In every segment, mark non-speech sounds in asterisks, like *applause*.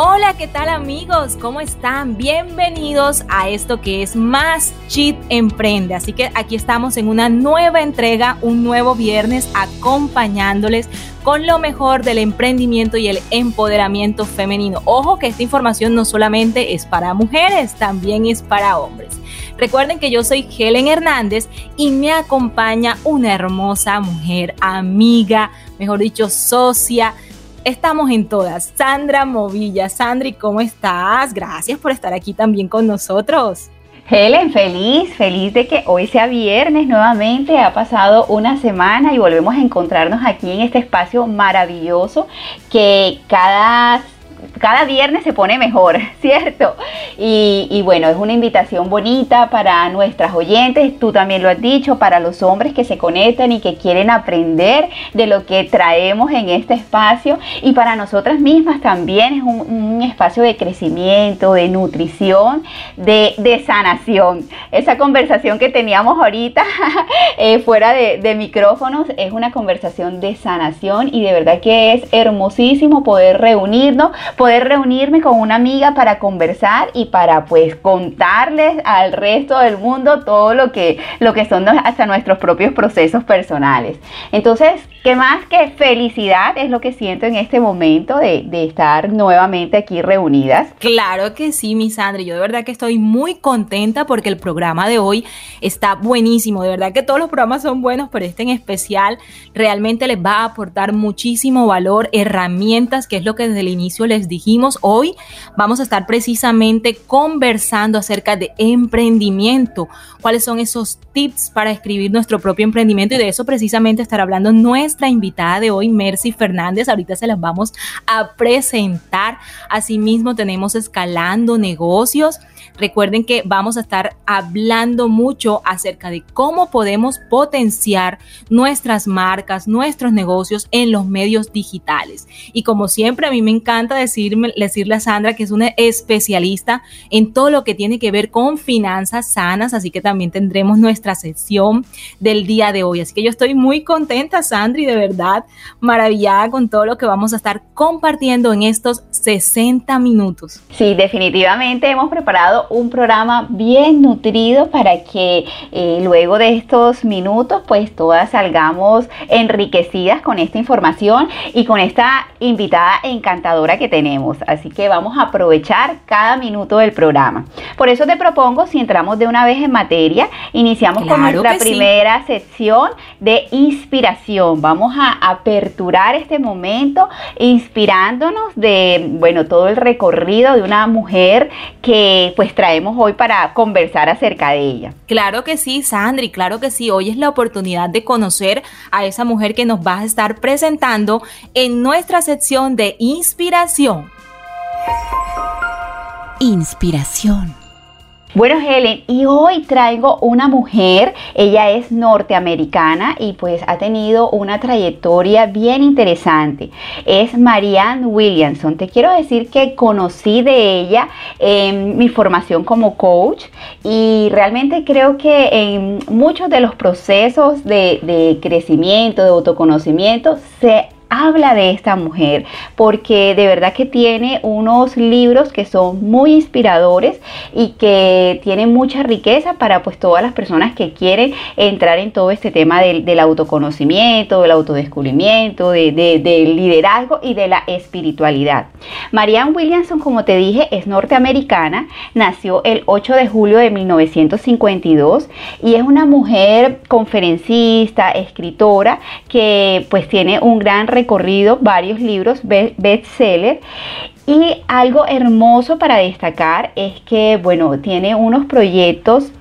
Hola, ¿qué tal amigos? ¿Cómo están? Bienvenidos a esto que es Más Cheat Emprende. Así que aquí estamos en una nueva entrega, un nuevo viernes, acompañándoles con lo mejor del emprendimiento y el empoderamiento femenino. Ojo que esta información no solamente es para mujeres, también es para hombres. Recuerden que yo soy Helen Hernández y me acompaña una hermosa mujer, amiga, mejor dicho, socia Estamos en todas. Sandra Movilla. Sandri, ¿cómo estás? Gracias por estar aquí también con nosotros. Helen, feliz, feliz de que hoy sea viernes nuevamente. Ha pasado una semana y volvemos a encontrarnos aquí en este espacio maravilloso que cada cada viernes se pone mejor, *laughs* ¿cierto? Y, bueno, es una invitación bonita para nuestras oyentes, tú también lo has dicho, para los hombres que se conectan y que quieren aprender de lo que traemos en este espacio y para nosotras mismas también es un, espacio de crecimiento, de nutrición, de, sanación. Esa conversación que teníamos ahorita *laughs* eh, fuera de, micrófonos es una conversación de sanación y de verdad que es hermosísimo poder reunirnos reunirme con una amiga para conversar y para pues contarles al resto del mundo todo lo que, lo que son hasta nuestros propios procesos personales. Entonces, ¿qué más que felicidad es lo que siento en este momento de, estar nuevamente aquí reunidas? Claro que sí, mi Sandra. Yo de verdad que estoy muy contenta porque el programa de hoy está buenísimo. De verdad que todos los programas son buenos, pero este en especial realmente les va a aportar muchísimo valor, herramientas, que es lo que desde el inicio les hoy vamos a estar precisamente conversando acerca de emprendimiento, cuáles son esos tips para escribir nuestro propio emprendimiento y de eso precisamente estará hablando nuestra invitada de hoy, Mercy Fernández. Ahorita se las vamos a presentar. Asimismo tenemos Escalando Negocios Recuerden que vamos a estar hablando mucho acerca de cómo podemos potenciar nuestras marcas, nuestros negocios en los medios digitales. Y como siempre, a mí me encanta decirle a Sandra que es una especialista en todo lo que tiene que ver con finanzas sanas, así que también tendremos nuestra sesión del día de hoy. Así que yo estoy muy contenta, Sandra, y de verdad maravillada con todo lo que vamos a estar compartiendo en estos 60 minutos. Sí, definitivamente hemos preparado un programa bien nutrido para que eh, luego de estos minutos pues todas salgamos enriquecidas con esta información y con esta invitada encantadora que tenemos. Así que vamos a aprovechar cada minuto del programa. Por eso te propongo, si entramos de una vez en materia, iniciamos con nuestra primera sección de inspiración. Vamos a aperturar este momento inspirándonos de, bueno, todo el recorrido de una mujer que pues traemos hoy para conversar acerca de ella. Claro que sí, Sandri, claro que sí. Hoy es la oportunidad de conocer a esa mujer que nos va a estar presentando en nuestra sección de inspiración. Inspiración. Bueno, Helen, y hoy traigo una mujer, ella es norteamericana y pues ha tenido una trayectoria bien interesante. Es Marianne Williamson. Te quiero decir que conocí de ella en mi formación como coach y realmente creo que en muchos de los procesos de, de crecimiento, de autoconocimiento, se habla de esta mujer porque de verdad que tiene unos libros que son muy inspiradores y que tienen mucha riqueza para pues todas las personas que quieren entrar en todo este tema del, autoconocimiento, del autodescubrimiento, del liderazgo y de la espiritualidad. Marianne Williamson, como te dije, es norteamericana, nació el 8 de julio de 1952 y es una mujer conferencista, escritora que pues tiene un gran recorrido varios libros bestseller y algo hermoso para destacar es que, bueno, tiene unos proyectos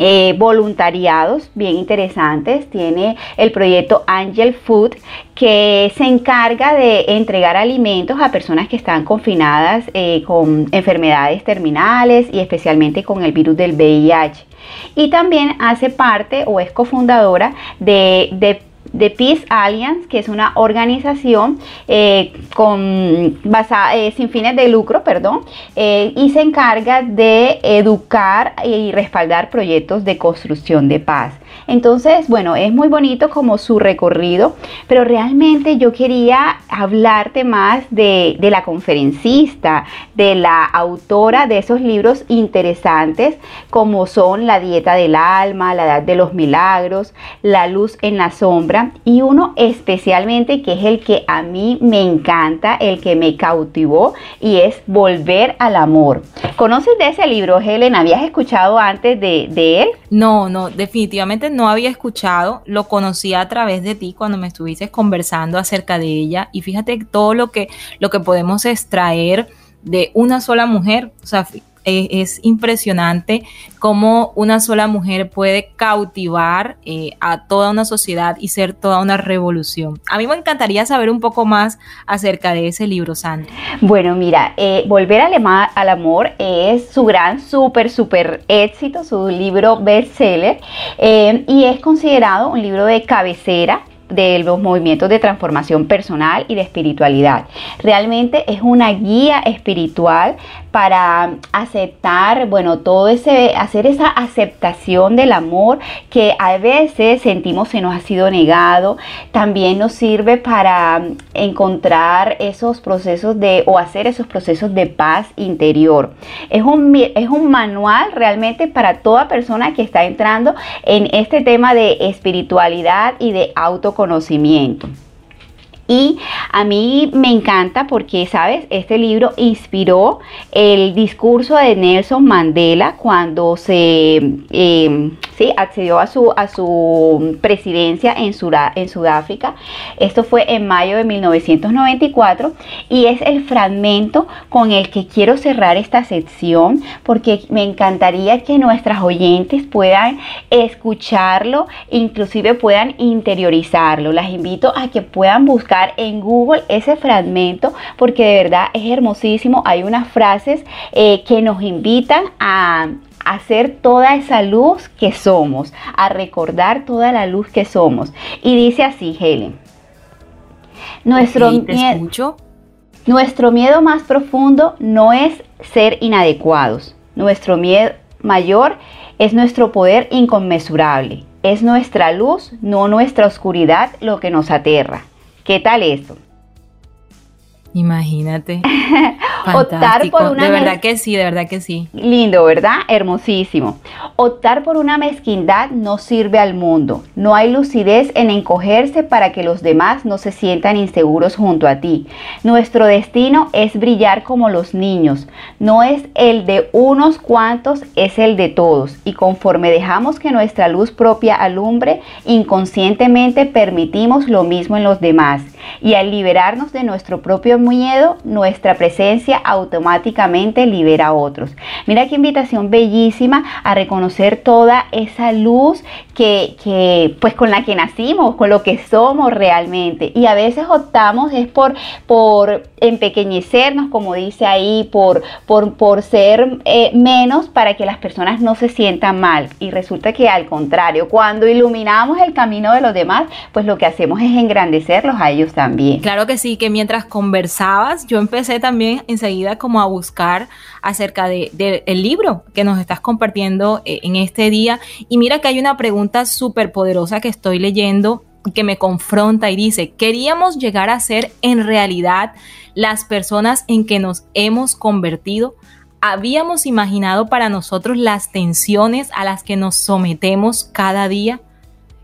eh, voluntariados bien interesantes. Tiene el proyecto Angel Food que se encarga de entregar alimentos a personas que están confinadas eh, con enfermedades terminales y especialmente con el virus del VIH. Y también hace parte o es cofundadora de, de de Peace Alliance, que es una organización eh, con, basada, eh, sin fines de lucro, perdón, eh, y se encarga de educar y respaldar proyectos de construcción de paz. Entonces, bueno, es muy bonito como su recorrido, pero realmente yo quería hablarte más de, de la conferencista, de la autora de esos libros interesantes como son La dieta del alma, La edad de los milagros, La luz en la sombra y uno especialmente que es el que a mí me encanta, el que me cautivó y es Volver al amor. ¿Conoces de ese libro, Helen? ¿Habías escuchado antes de, él? No, no, definitivamente no había escuchado, lo conocí a través de ti cuando me estuviste conversando acerca de ella y fíjate todo lo que, lo que podemos extraer de una sola mujer, o sea, es, impresionante cómo una sola mujer puede cautivar eh, a toda una sociedad y ser toda una revolución. A mí me encantaría saber un poco más acerca de ese libro, Sandra. Bueno, mira, eh, Volver al, al, Amor es su gran, súper, súper éxito, su libro bestseller, eh, y es considerado un libro de cabecera de los movimientos de transformación personal y de espiritualidad. Realmente es una guía espiritual para aceptar, bueno, todo ese, hacer esa aceptación del amor que a veces sentimos se nos ha sido negado. También nos sirve para encontrar esos procesos de, o hacer esos procesos de paz interior. Es un, es un manual realmente para toda persona que está entrando en este tema de espiritualidad y de autoconocimiento. Y a mí me encanta porque, ¿sabes? Este libro inspiró el discurso de Nelson Mandela cuando se em, accedió a su, a su presidencia en, en Sudáfrica. Esto fue en mayo de 1994 y es el fragmento con el que quiero cerrar esta sección porque me encantaría que nuestras oyentes puedan escucharlo, inclusive puedan interiorizarlo. Las invito a que puedan buscar en Google ese fragmento porque de verdad es hermosísimo. Hay unas frases eh, que nos invitan a, hacer toda esa luz que somos, a recordar toda la luz que somos. Y dice así, Helen. Nuestro, miedo, nuestro miedo más profundo no es ser inadecuados. Nuestro miedo mayor es nuestro poder inconmensurable. Es nuestra luz, no nuestra oscuridad, lo que nos aterra. ¿Qué tal eso? Imagínate. *laughs* Optar por una de verdad que sí, de verdad que sí. Lindo, ¿verdad? Hermosísimo. Optar por una mezquindad no sirve al mundo. No hay lucidez en encogerse para que los demás no se sientan inseguros junto a ti. Nuestro destino es brillar como los niños. No es el de unos cuantos, es el de todos. Y conforme dejamos que nuestra luz propia alumbre, inconscientemente permitimos lo mismo en los demás. Y al liberarnos de nuestro propio miedo, nuestra presencia automáticamente libera a otros. Mira qué invitación bellísima a reconocer toda esa luz que, que, pues con la que nacimos, con lo que somos realmente. Y a veces optamos es por, por empequeñecernos, como dice ahí, por, por, por ser eh, menos para que las personas no se sientan mal. Y resulta que al contrario, cuando iluminamos el camino de los demás, pues lo que hacemos es engrandecerlos a ellos también. Claro que sí, que mientras conversabas, yo empecé también enseguida como a buscar acerca del de, el libro que nos estás compartiendo eh, en este día. Y mira que hay una pregunta súper poderosa que estoy leyendo que me confronta y dice, ¿queríamos llegar a ser en realidad las personas en que nos hemos convertido? ¿Habíamos imaginado para nosotros las tensiones a las que nos sometemos cada día?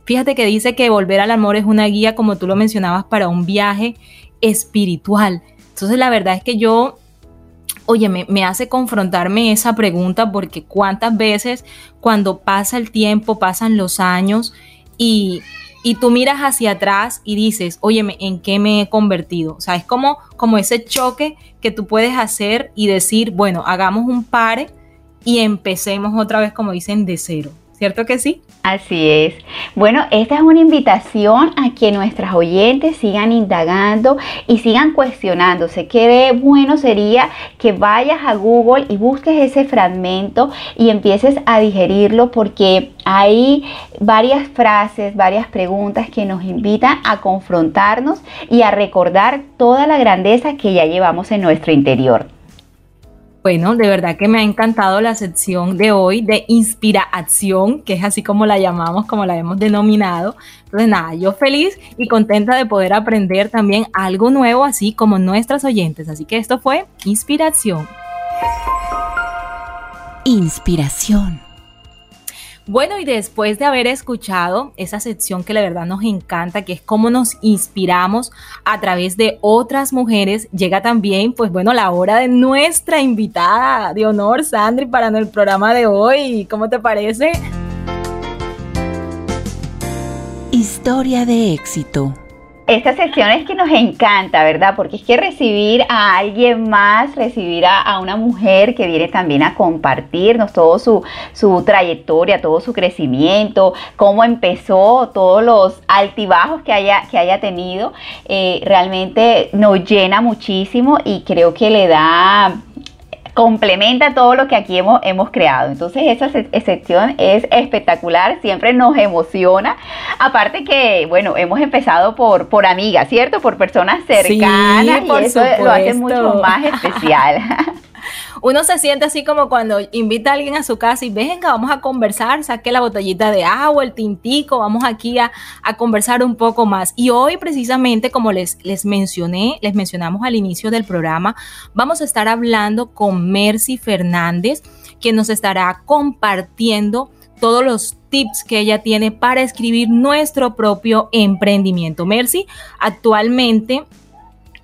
Fíjate que dice que volver al amor es una guía, como tú lo mencionabas, para un viaje espiritual. Entonces la verdad es que yo, oye, me, me, hace confrontarme esa pregunta porque cuántas veces cuando pasa el tiempo, pasan los años y y tú miras hacia atrás y dices, oye, ¿en qué me he convertido? O sea, es como, como ese choque que tú puedes hacer y decir, bueno, hagamos un pare y empecemos otra vez, como dicen, de cero. ¿Cierto que sí? Así es. Bueno, esta es una invitación a que nuestras oyentes sigan indagando y sigan cuestionándose. Qué bueno sería que vayas a Google y busques ese fragmento y empieces a digerirlo porque hay varias frases, varias preguntas que nos invitan a confrontarnos y a recordar toda la grandeza que ya llevamos en nuestro interior. Bueno, de verdad que me ha encantado la sección de hoy de inspiración, que es así como la llamamos, como la hemos denominado. Entonces, nada, yo feliz y contenta de poder aprender también algo nuevo, así como nuestras oyentes. Así que esto fue inspiración. Inspiración. Bueno, y después de haber escuchado esa sección que la verdad nos encanta, que es cómo nos inspiramos a través de otras mujeres, llega también, pues bueno, la hora de nuestra invitada de honor, Sandri, para el programa de hoy. ¿Cómo te parece? Historia de éxito. Esta sección es que nos encanta, ¿verdad? Porque es que recibir a alguien más, recibir a, una mujer que viene también a compartirnos todo su, su, trayectoria, todo su crecimiento, cómo empezó, todos los altibajos que haya, que haya tenido, eh, realmente nos llena muchísimo y creo que le da complementa todo lo que aquí hemos, hemos creado. Entonces esa excepción es espectacular, siempre nos emociona. Aparte que, bueno, hemos empezado por, por amigas, ¿cierto? Por personas cercanas y eso lo hace mucho más especial. *laughs* uno se siente así como cuando invita a alguien a su casa y venga, vamos a conversar, saque la botellita de agua, el tintico, vamos aquí a, conversar un poco más. Y hoy precisamente, como les, les mencioné, les mencionamos al inicio del programa, vamos a estar hablando con Mercy Fernández, que nos estará compartiendo todos los tips que ella tiene para escribir nuestro propio emprendimiento. Mercy actualmente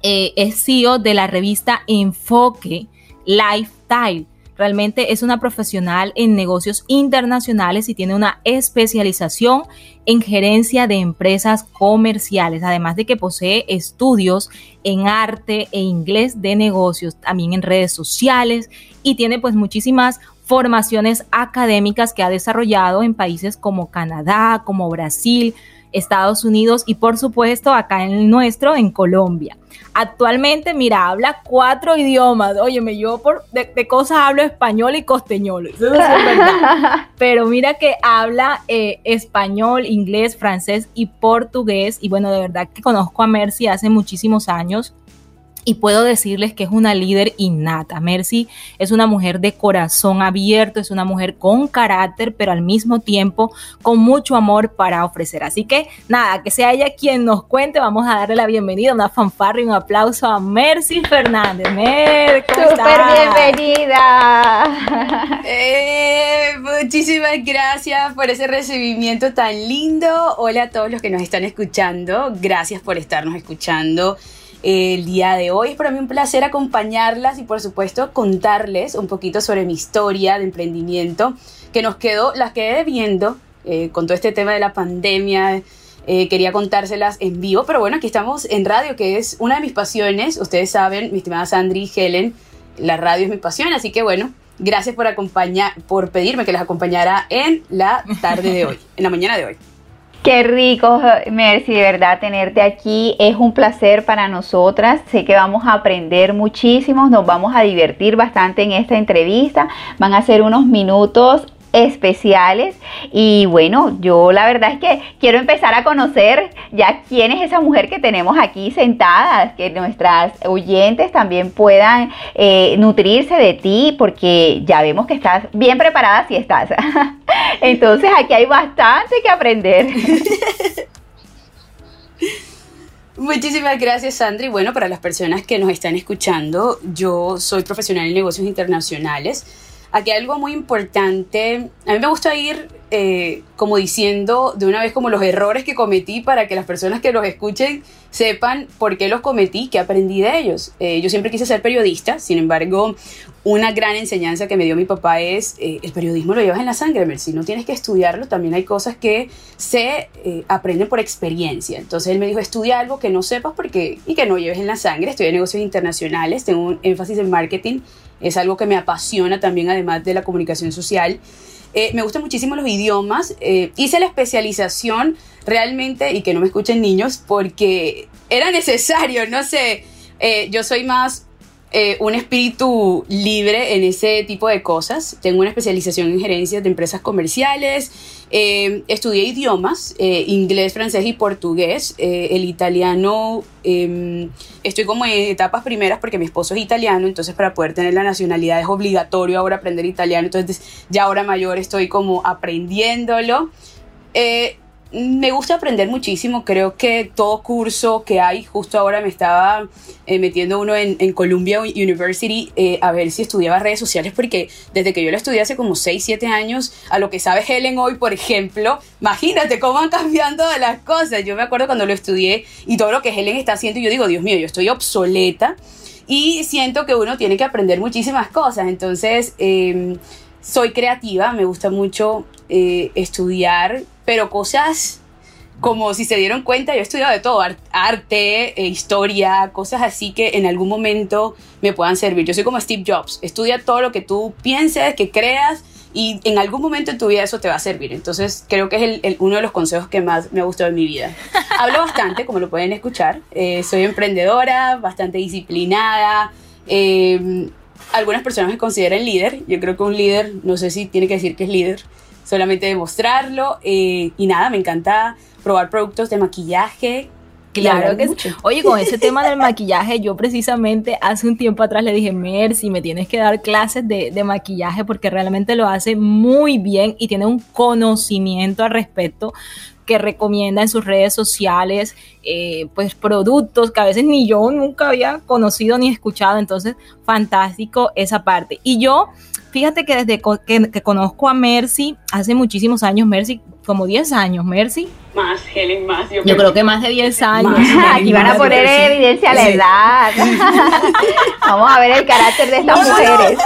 eh, es CEO de la revista Enfoque Lifestyle. Realmente es una profesional en negocios internacionales y tiene una especialización en gerencia de empresas comerciales, además de que posee estudios en arte e inglés de negocios, también en redes sociales y tiene pues muchísimas formaciones académicas que ha desarrollado en países como Canadá, como Brasil, Estados Unidos y por supuesto acá en el nuestro, en Colombia. Actualmente, mira, habla cuatro idiomas. Óyeme, yo por, de, cosas hablo español y costeñol. Eso es verdad. *laughs* Pero mira que habla eh, español, inglés, francés y portugués. Y bueno, de verdad que conozco a Mercy hace muchísimos años y puedo decirles que es una líder innata. Mercy es una mujer de corazón abierto, es una mujer con carácter, pero al mismo tiempo con mucho amor para ofrecer. Así que nada, que sea ella quien nos cuente, vamos a darle la bienvenida, una fanfarra y un aplauso a Mercy Fernández. Mer, Súper bienvenida. Eh, muchísimas gracias por ese recibimiento tan lindo. Hola a todos los que nos están escuchando. Gracias por estarnos escuchando el día de hoy. Es para mí un placer acompañarlas y por supuesto contarles un poquito sobre mi historia de emprendimiento que nos quedó, las quedé viendo eh, con todo este tema de la pandemia. Eh, quería contárselas en vivo, pero bueno, aquí estamos en radio, que es una de mis pasiones. Ustedes saben, mi estimada Sandri y Helen, la radio es mi pasión, así que bueno, gracias por acompañar, por pedirme que las acompañara en la tarde de hoy, en la mañana de hoy. Qué rico, Mercy, de verdad tenerte aquí. Es un placer para nosotras. Sé que vamos a aprender muchísimo, nos vamos a divertir bastante en esta entrevista. Van a ser unos minutos especiales y bueno, yo la verdad es que quiero empezar a conocer ya quién es esa mujer que tenemos aquí sentada, que nuestras oyentes también puedan eh, nutrirse de ti porque ya vemos que estás bien preparada si estás. *laughs* Entonces aquí hay bastante que aprender. *laughs* Muchísimas gracias, Sandra. Y bueno, para las personas que nos están escuchando, yo soy profesional en negocios internacionales Aquí hay algo muy importante. A mí me gusta ir eh, como diciendo de una vez como los errores que cometí para que las personas que los escuchen sepan por qué los cometí, qué aprendí de ellos. Eh, yo siempre quise ser periodista, sin embargo, una gran enseñanza que me dio mi papá es eh, el periodismo lo llevas en la sangre, si no tienes que estudiarlo, también hay cosas que se aprenden por experiencia. Entonces él me dijo, estudia algo que no sepas porque, y que no lleves en la sangre. Estudié negocios internacionales, tengo un énfasis en marketing es algo que me apasiona también, además de la comunicación social. Eh, me gustan muchísimo los idiomas. Eh, hice la especialización realmente, y que no me escuchen niños, porque era necesario, no sé, eh, yo soy más un espíritu libre en ese tipo de cosas. Tengo una especialización en gerencias de empresas comerciales. estudié idiomas, inglés, francés y portugués. el italiano, em, estoy como en etapas primeras porque mi esposo es italiano, entonces para poder tener la nacionalidad es obligatorio ahora aprender italiano. Entonces ya ahora mayor estoy como aprendiéndolo. Me gusta aprender muchísimo, creo que todo curso que hay, justo ahora me estaba eh, metiendo uno en, Columbia University eh, a ver si estudiaba redes sociales, porque desde que yo lo estudié hace como 6, 7 años, a lo que sabe Helen hoy, por ejemplo, imagínate cómo van cambiando las cosas. Yo me acuerdo cuando lo estudié y todo lo que Helen está haciendo, y yo digo, Dios mío, yo estoy obsoleta y siento que uno tiene que aprender muchísimas cosas, entonces... Em, soy creativa, me gusta mucho eh, estudiar, pero cosas como si se dieron cuenta, yo he estudiado de todo, arte, eh, historia, cosas así que en algún momento me puedan servir. Yo soy como Steve Jobs, estudia todo lo que tú pienses, que creas y en algún momento en tu vida eso te va a servir. Entonces creo que es uno de los consejos que más me ha gustado en mi vida. Hablo bastante, como lo pueden escuchar, eh, soy emprendedora, bastante disciplinada algunas personas me consideran líder. Yo creo que un líder, no sé si tiene que decir que es líder, solamente demostrarlo. Eh, y nada, me encanta probar productos de maquillaje. Claro que sí. Oye, con ese *laughs* tema del maquillaje, yo precisamente hace un tiempo atrás le dije, Mercy, me tienes que dar clases de, de maquillaje porque realmente lo hace muy bien y tiene un conocimiento al respecto que recomienda en sus redes sociales, eh, pues productos que a veces ni yo nunca había conocido ni escuchado, entonces fantástico esa parte. Y yo, fíjate que desde que, conozco a Mercy, hace muchísimos años, Mercy, como 10 años, Mercy. Más, Helen, más. Yo, creo que más de 10 años. Aquí van a poner en evidencia la edad. *laughs* Vamos a ver el carácter de estas mujeres.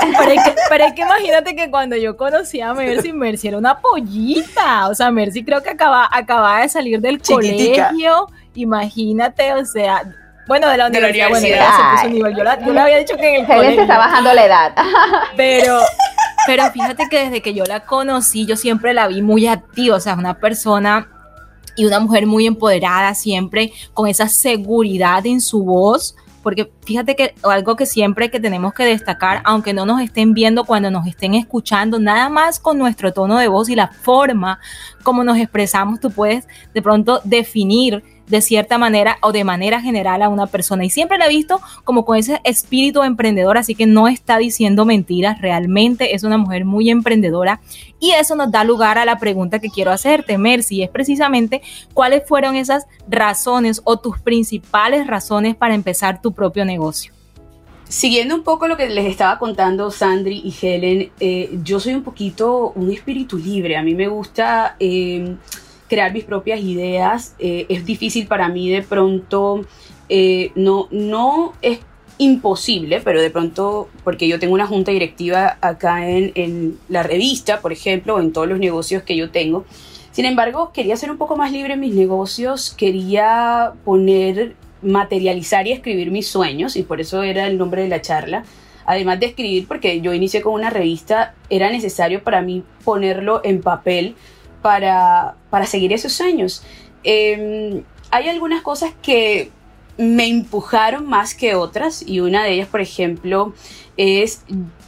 Pero, es que, imagínate que cuando yo conocí a Mercy, Mercy era una pollita. O sea, Mercy creo que acaba, acababa de salir del colegio. Imagínate, o sea, bueno, de la universidad, bueno, ya se puso nivel. Yo, le había dicho que en el colegio. se está bajando la edad. *laughs* Pero, pero fíjate que desde que yo la conocí, yo siempre la vi muy activa, o sea, una persona y una mujer muy empoderada, siempre con esa seguridad en su voz. Porque fíjate que algo que siempre que tenemos que destacar, aunque no nos estén viendo, cuando nos estén escuchando, nada más con nuestro tono de voz y la forma como nos expresamos, tú puedes de pronto definir de cierta manera o de manera general a una persona. Y siempre la he visto como con ese espíritu emprendedor, así que no está diciendo mentiras, realmente es una mujer muy emprendedora. Y eso nos da lugar a la pregunta que quiero hacerte, Mercy, es precisamente cuáles fueron esas razones o tus principales razones para empezar tu propio negocio. Siguiendo un poco lo que les estaba contando Sandri y Helen, eh, yo soy un poquito un espíritu libre. A mí me gusta eh, crear mis propias ideas. Eh, es difícil para mí de pronto, eh, no, no es imposible, pero de pronto, porque yo tengo una junta directiva acá en, en la revista, por ejemplo, o en todos los negocios que yo tengo. Sin embargo, quería ser un poco más libre en mis negocios, quería poner, materializar y escribir mis sueños, y por eso era el nombre de la charla. Además de escribir, porque yo inicié con una revista, era necesario para mí ponerlo en papel para, seguir esos sueños. Em, hay algunas cosas que me empujaron más que otras y una de ellas, por ejemplo, es,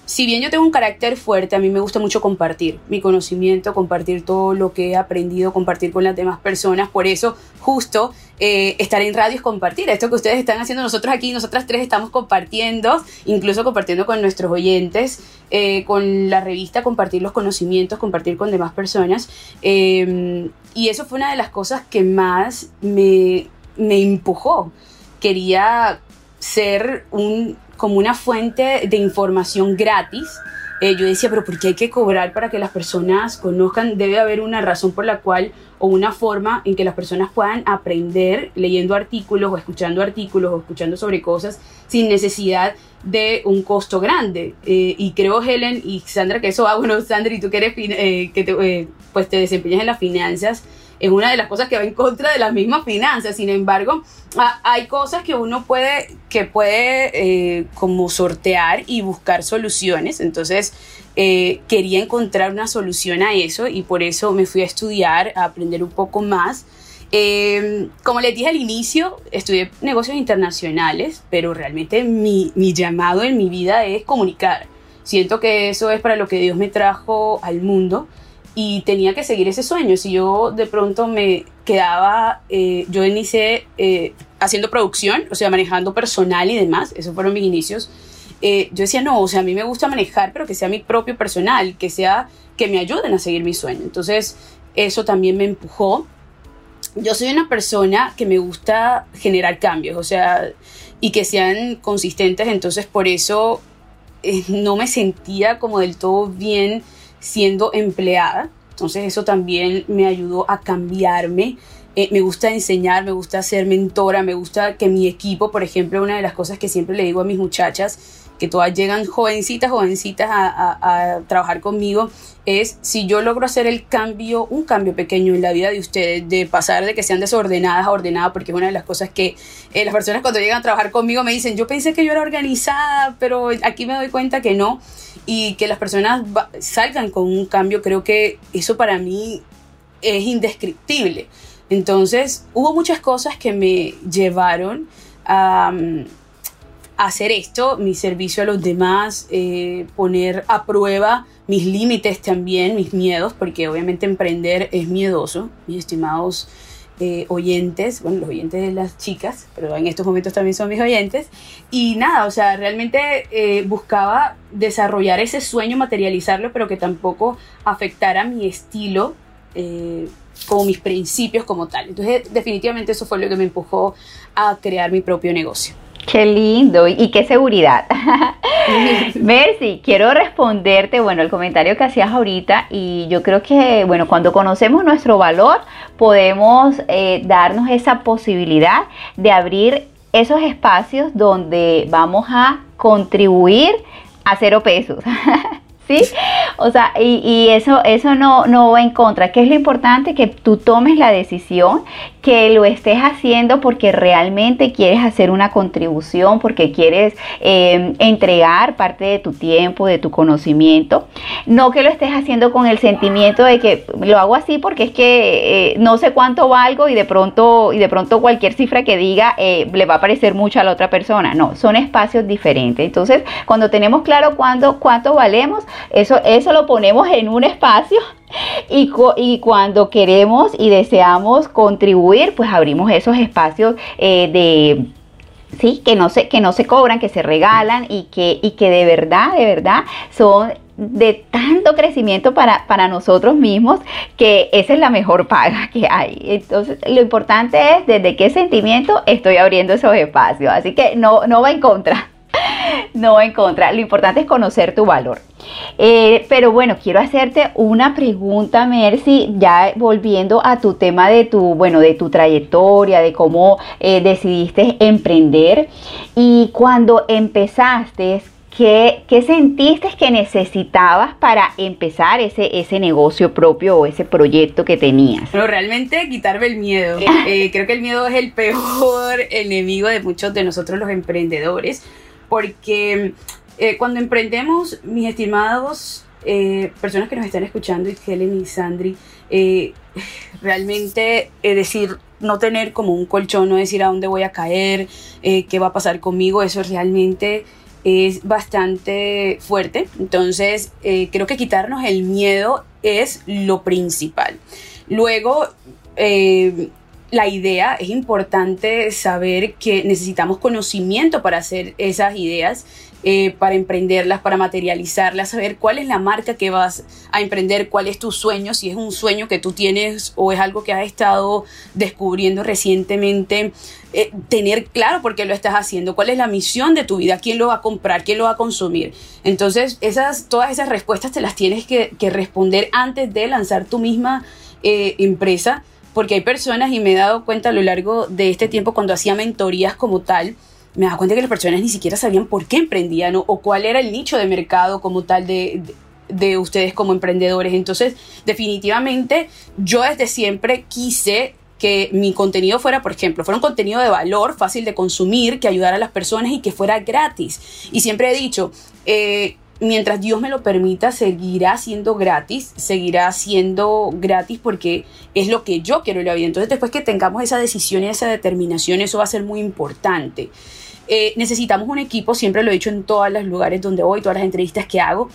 si bien yo tengo un carácter fuerte, a mí me gusta mucho compartir mi conocimiento, compartir todo lo que he aprendido, compartir con las demás personas. Por eso, justo eh, estar en radio es compartir. Esto que ustedes están haciendo nosotros aquí, nosotras tres estamos compartiendo, incluso compartiendo con nuestros oyentes, eh, con la revista, compartir los conocimientos, compartir con demás personas. Em, y eso fue una de las cosas que más me, me empujó. Quería ser un, como una fuente de información gratis eh, yo decía, pero ¿por qué hay que cobrar para que las personas conozcan? Debe haber una razón por la cual o una forma en que las personas puedan aprender leyendo artículos o escuchando artículos o escuchando sobre cosas sin necesidad de un costo grande. Eh, y creo, Helen y Sandra, que eso va, bueno, Sandra, y tú que eres, eh, que te, pues te desempeñas en las finanzas, es una de las cosas que va en contra de las mismas finanzas. Sin embargo, hay cosas que uno puede, que puede eh, como sortear y buscar soluciones. Entonces, eh, quería encontrar una solución a eso y por eso me fui a estudiar, a aprender un poco más. Eh, como les dije al inicio, estudié negocios internacionales, pero realmente mi, mi llamado en mi vida es comunicar. Siento que eso es para lo que Dios me trajo al mundo y tenía que seguir ese sueño. Si yo de pronto me quedaba, eh, yo inicié eh, haciendo producción, o sea, manejando personal y demás, esos fueron mis inicios. Eh, yo decía, no, o sea, a mí me gusta manejar, pero que sea mi propio personal, que sea, que me ayuden a seguir mi sueño. Entonces, eso también me empujó. Yo soy una persona que me gusta generar cambios, o sea, y que sean consistentes, entonces por eso no me sentía como del todo bien siendo empleada. Entonces eso también me ayudó a cambiarme. Eh, me gusta enseñar, me gusta ser mentora, me gusta que mi equipo, por ejemplo, una de las cosas que siempre le digo a mis muchachas, que todas llegan jovencitas, jovencitas a, trabajar conmigo, es si yo logro hacer el cambio, un cambio pequeño en la vida de ustedes, de pasar de que sean desordenadas a ordenadas, porque es una de las cosas que eh, las personas cuando llegan a trabajar conmigo me dicen, yo pensé que yo era organizada, pero aquí me doy cuenta que no y que las personas salgan con un cambio, creo que eso para mí es indescriptible. Entonces, hubo muchas cosas que me llevaron a, mm, hacer esto, mi servicio a los demás, eh, poner a prueba mis límites también, mis miedos, porque obviamente emprender es miedoso, mis estimados eh, oyentes, bueno, los oyentes de las chicas, pero en estos momentos también son mis oyentes. Y nada, o sea, realmente eh, buscaba desarrollar ese sueño, materializarlo, pero que tampoco afectara mi estilo. Eh, como mis principios como tal. Entonces, definitivamente eso fue lo que me empujó a crear mi propio negocio. Qué lindo y qué seguridad. *laughs* Mercy, quiero responderte, bueno, el comentario que hacías ahorita y yo creo que, bueno, cuando conocemos nuestro valor, podemos eh, darnos esa posibilidad de abrir esos espacios donde vamos a contribuir a cero pesos. *laughs* ¿sí? O sea, y, eso, eso no, no va en contra. ¿Qué es lo importante? Que tú tomes la decisión, que lo estés haciendo porque realmente quieres hacer una contribución, porque quieres em, entregar parte de tu tiempo, de tu conocimiento. No que lo estés haciendo con el sentimiento de que lo hago así porque es que eh, no sé cuánto valgo y de pronto, y de pronto cualquier cifra que diga eh, le va a parecer mucho a la otra persona. No, son espacios diferentes. Entonces, cuando tenemos claro cuánto, cuánto valemos, eso, eso lo ponemos en un espacio y, y, cuando queremos y deseamos contribuir, pues abrimos esos espacios eh, de sí, que no se, que no se cobran, que se regalan y que, y que de verdad, de verdad son de tanto crecimiento para, para nosotros mismos que esa es la mejor paga que hay. Entonces, lo importante es desde qué sentimiento estoy abriendo esos espacios. Así que no, no va en contra. *laughs* No en contra. Lo importante es conocer tu valor. Eh, pero bueno, quiero hacerte una pregunta, Mercy, ya volviendo a tu tema de tu, bueno, de tu trayectoria, de cómo eh, decidiste emprender y cuando empezaste, ¿Qué, ¿Qué, sentiste que necesitabas para empezar ese, ese negocio propio o ese proyecto que tenías? Pero realmente quitarme el miedo. *laughs* Eh, creo que el miedo es el peor *laughs* enemigo de muchos de nosotros los emprendedores, porque eh, cuando emprendemos, mis estimados eh, personas que nos están escuchando, y Helen y Sandri, eh, *laughs* realmente decir, no tener como un colchón, no decir a dónde voy a caer, qué va a pasar conmigo, eso realmente es bastante fuerte. Entonces, creo que quitarnos el miedo es lo principal. Luego, la idea, es importante saber que necesitamos conocimiento para hacer esas ideas eh, para emprenderlas, para materializarlas, saber cuál es la marca que vas a emprender, cuál es tu sueño, si es un sueño que tú tienes o es algo que has estado descubriendo recientemente, eh, tener claro por qué lo estás haciendo, cuál es la misión de tu vida, quién lo va a comprar, quién lo va a consumir. Entonces, esas, todas esas respuestas te las tienes que, responder antes de lanzar tu misma eh, empresa porque hay personas y me he dado cuenta a lo largo de este tiempo cuando hacía mentorías como tal, me daba cuenta que las personas ni siquiera sabían por qué emprendían o, cuál era el nicho de mercado como tal de, de, ustedes como emprendedores. Entonces, definitivamente, yo desde siempre quise que mi contenido fuera, por ejemplo, fuera un contenido de valor, fácil de consumir, que ayudara a las personas y que fuera gratis. Y siempre he dicho, eh, mientras Dios me lo permita, seguirá siendo gratis, seguirá siendo gratis porque es lo que yo quiero en la vida. Entonces, después que tengamos esa decisión y esa determinación, eso va a ser muy importante. Eh, necesitamos un equipo, siempre lo he dicho en todos los lugares donde voy, todas las entrevistas que hago,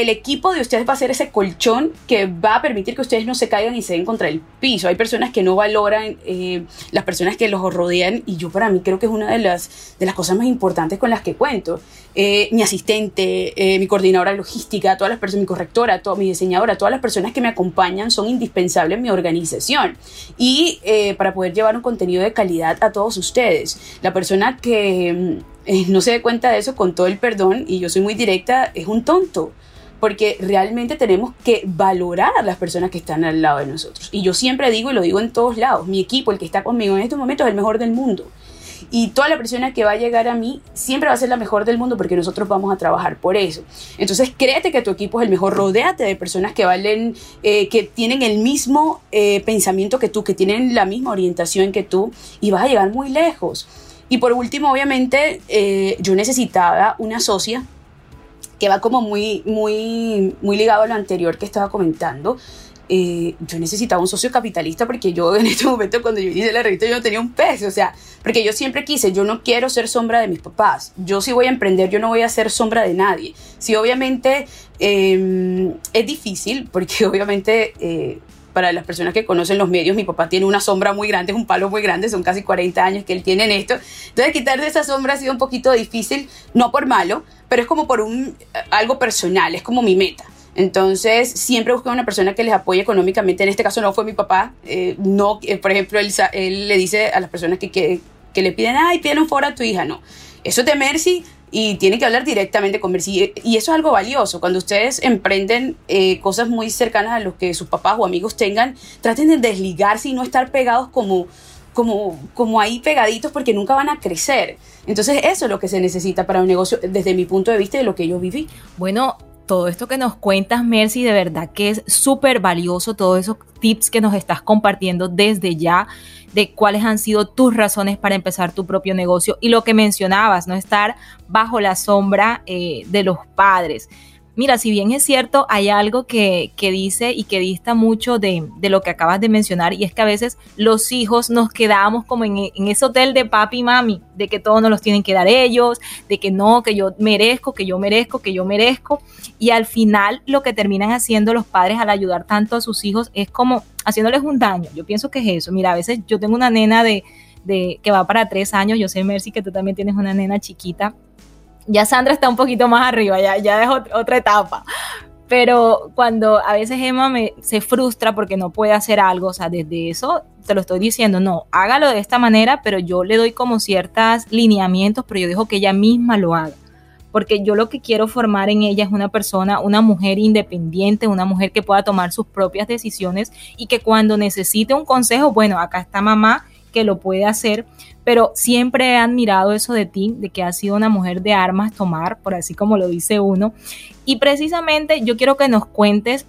el equipo de ustedes va a ser ese colchón que va a permitir que ustedes no se caigan y se den contra el piso. Hay personas que no valoran eh, las personas que los rodean y yo para mí creo que es una de las, de las cosas más importantes con las que cuento. Eh, mi asistente, eh, mi coordinadora logística, todas las personas, mi correctora, mi diseñadora, todas las personas que me acompañan son indispensables en mi organización y para poder llevar un contenido de calidad a todos ustedes. La persona que mm, no se dé cuenta de eso con todo el perdón y yo soy muy directa es un tonto porque realmente tenemos que valorar a las personas que están al lado de nosotros. Y yo siempre digo, y lo digo en todos lados, mi equipo, el que está conmigo en estos momentos, es el mejor del mundo. Y toda la persona que va a llegar a mí siempre va a ser la mejor del mundo porque nosotros vamos a trabajar por eso. Entonces, créete que tu equipo es el mejor. Rodéate de personas que valen, eh, que tienen el mismo eh, pensamiento que tú, que tienen la misma orientación que tú y vas a llegar muy lejos. Y por último, obviamente, eh, yo necesitaba una socia que va como muy, muy, muy ligado a lo anterior que estaba comentando. Eh, yo necesitaba un socio capitalista porque yo en este momento cuando yo hice la revista yo no tenía un peso, o sea, porque yo siempre quise, yo no quiero ser sombra de mis papás, yo sí voy a emprender, yo no voy a ser sombra de nadie. Sí, obviamente em, es difícil porque *laughs* obviamente eh, para las personas que conocen los medios, mi papá tiene una sombra muy grande, es un palo muy grande, son casi 40 años que él tiene en esto. Entonces, quitar de esa sombra ha sido un poquito difícil, no por malo, pero es como por un, algo personal, es como mi meta. Entonces, siempre busco una persona que les apoye económicamente. En este caso no fue mi papá. Eh, no, eh, por ejemplo, él, le dice a las personas que, que, le piden, ay, piden un foro a tu hija. No, eso es de Mercy y tiene que hablar directamente con Mercy. Y eso es algo valioso. Cuando ustedes emprenden eh, cosas muy cercanas a los que sus papás o amigos tengan, traten de desligarse y no estar pegados como, como, como ahí pegaditos porque nunca van a crecer. Entonces eso es lo que se necesita para un negocio desde mi punto de vista de lo que yo viví. Bueno, todo esto que nos cuentas, Mercy, de verdad que es súper valioso, todos esos tips que nos estás compartiendo desde ya, de cuáles han sido tus razones para empezar tu propio negocio y lo que mencionabas, no estar bajo la sombra eh, de los padres. Mira, si bien es cierto, hay algo que, dice y que dista mucho de, lo que acabas de mencionar, y es que a veces los hijos nos quedamos como en, en, ese hotel de papi y mami, de que todos nos los tienen que dar ellos, de que no, que yo merezco, que yo merezco, que yo merezco, y al final lo que terminan haciendo los padres al ayudar tanto a sus hijos es como haciéndoles un daño. Yo pienso que es eso. Mira, a veces yo tengo una nena de, de que va para tres años, yo sé, Mercy, que tú también tienes una nena chiquita ya Sandra está un poquito más arriba, ya, ya es otra etapa. Pero cuando a veces Emma me, se frustra porque no puede hacer algo, o sea, desde eso te lo estoy diciendo, no, hágalo de esta manera, pero yo le doy como ciertos lineamientos, pero yo dejo que ella misma lo haga. Porque yo lo que quiero formar en ella es una persona, una mujer independiente, una mujer que pueda tomar sus propias decisiones y que cuando necesite un consejo, bueno, acá está mamá que lo puede hacer, pero siempre he admirado eso de ti, de que has sido una mujer de armas tomar, por así como lo dice uno. Y precisamente yo quiero que nos cuentes,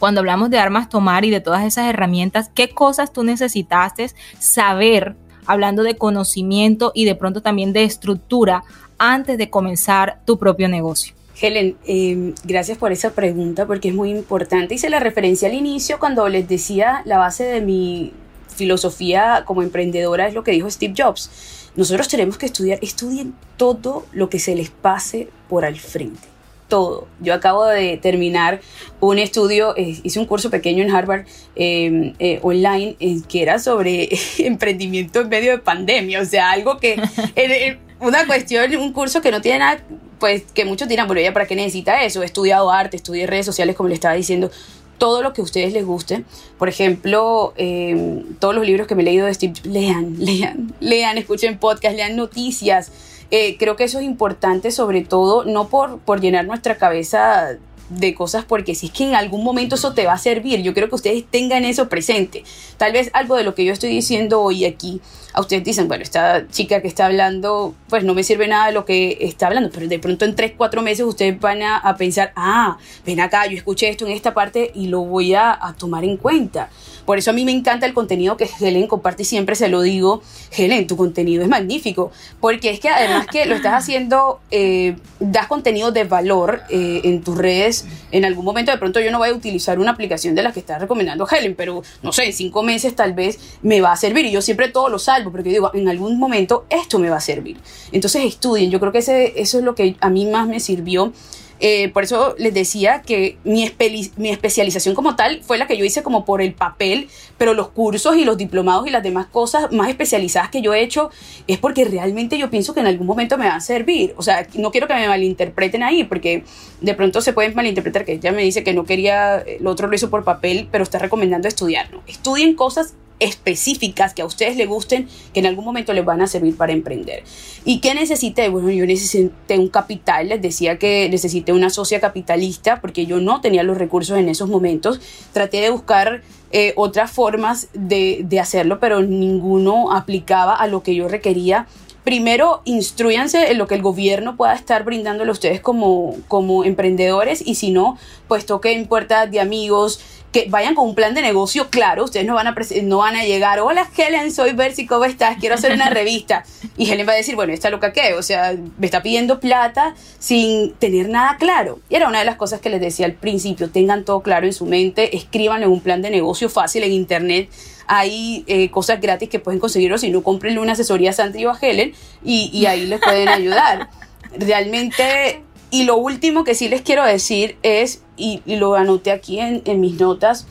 cuando hablamos de armas tomar y de todas esas herramientas, qué cosas tú necesitaste saber, hablando de conocimiento y de pronto también de estructura, antes de comenzar tu propio negocio. Helen, em, gracias por esa pregunta porque es muy importante. Hice la referencia al inicio cuando les decía la base de mi, filosofía como emprendedora es lo que dijo Steve Jobs. Nosotros tenemos que estudiar, estudien todo lo que se les pase por al frente. Todo. Yo acabo de terminar un estudio, eh, hice un curso pequeño en Harvard em, eh, online que era sobre *laughs* emprendimiento en medio de pandemia. O sea, algo que, *laughs* una cuestión, un curso que no tiene nada, pues que muchos dirán, bueno, ¿ella para qué necesita eso? He estudiado arte, estudié redes sociales, como le estaba diciendo todo lo que a ustedes les guste. Por ejemplo, em, todos los libros que me he leído de Steve lean, *laughs* lean, lean, escuchen podcast, lean noticias. Eh, creo que eso es importante, sobre todo, no por, por llenar nuestra cabeza de cosas porque si es que en algún momento eso te va a servir, yo quiero que ustedes tengan eso presente. Tal vez algo de lo que yo estoy diciendo hoy aquí, ustedes dicen, bueno, esta chica que está hablando, pues no me sirve nada de lo que está hablando, pero de pronto en tres, cuatro meses ustedes van a, pensar, ah, ven acá, yo escuché esto en esta parte y lo voy a, tomar en cuenta. Por eso a mí me encanta el contenido que Helen comparte siempre se lo digo, Helen, tu contenido es magnífico, porque es que además que lo estás haciendo, eh, das contenido de valor eh, en tus redes, en algún momento de pronto yo no voy a utilizar una aplicación de las que está recomendando Helen, pero no sé, en cinco meses tal vez me va a servir y yo siempre todo lo salvo, porque digo, en algún momento esto me va a servir. Entonces estudien, yo creo que ese, eso es lo que a mí más me sirvió eh, por eso les decía que mi, mi especialización como tal fue la que yo hice como por el papel, pero los cursos y los diplomados y las demás cosas más especializadas que yo he hecho es porque realmente yo pienso que en algún momento me van a servir. O sea, no quiero que me malinterpreten ahí, porque de pronto se pueden malinterpretar que ella me dice que no quería, el otro lo hizo por papel, pero está recomendando estudiarlo. Estudien cosas específicas que a ustedes les gusten, que en algún momento les van a servir para emprender. ¿Y qué necesité? Bueno, yo necesité un capital, les decía que necesité una socia capitalista porque yo no tenía los recursos en esos momentos. Traté de buscar eh, otras formas de, de hacerlo, pero ninguno aplicaba a lo que yo requería primero instruyanse en lo que el gobierno pueda estar brindándole a ustedes como, como emprendedores y si no, pues toquen puertas de amigos, que vayan con un plan de negocio claro, ustedes no van a, no van a llegar, hola Helen, soy Bercy, ¿cómo estás? Quiero hacer una *laughs* revista. Y Helen va a decir, bueno, ¿esta loca qué? O sea, me está pidiendo plata sin tener nada claro. Y era una de las cosas que les decía al principio, tengan todo claro en su mente, escríbanle un plan de negocio fácil en internet. Hay eh, cosas gratis que pueden conseguirlo, si no, comprenle una asesoría a Sandri o a Helen y, y ahí les pueden ayudar. *laughs* Realmente y lo último que sí les quiero decir es, y, lo anoté aquí en, mis notas,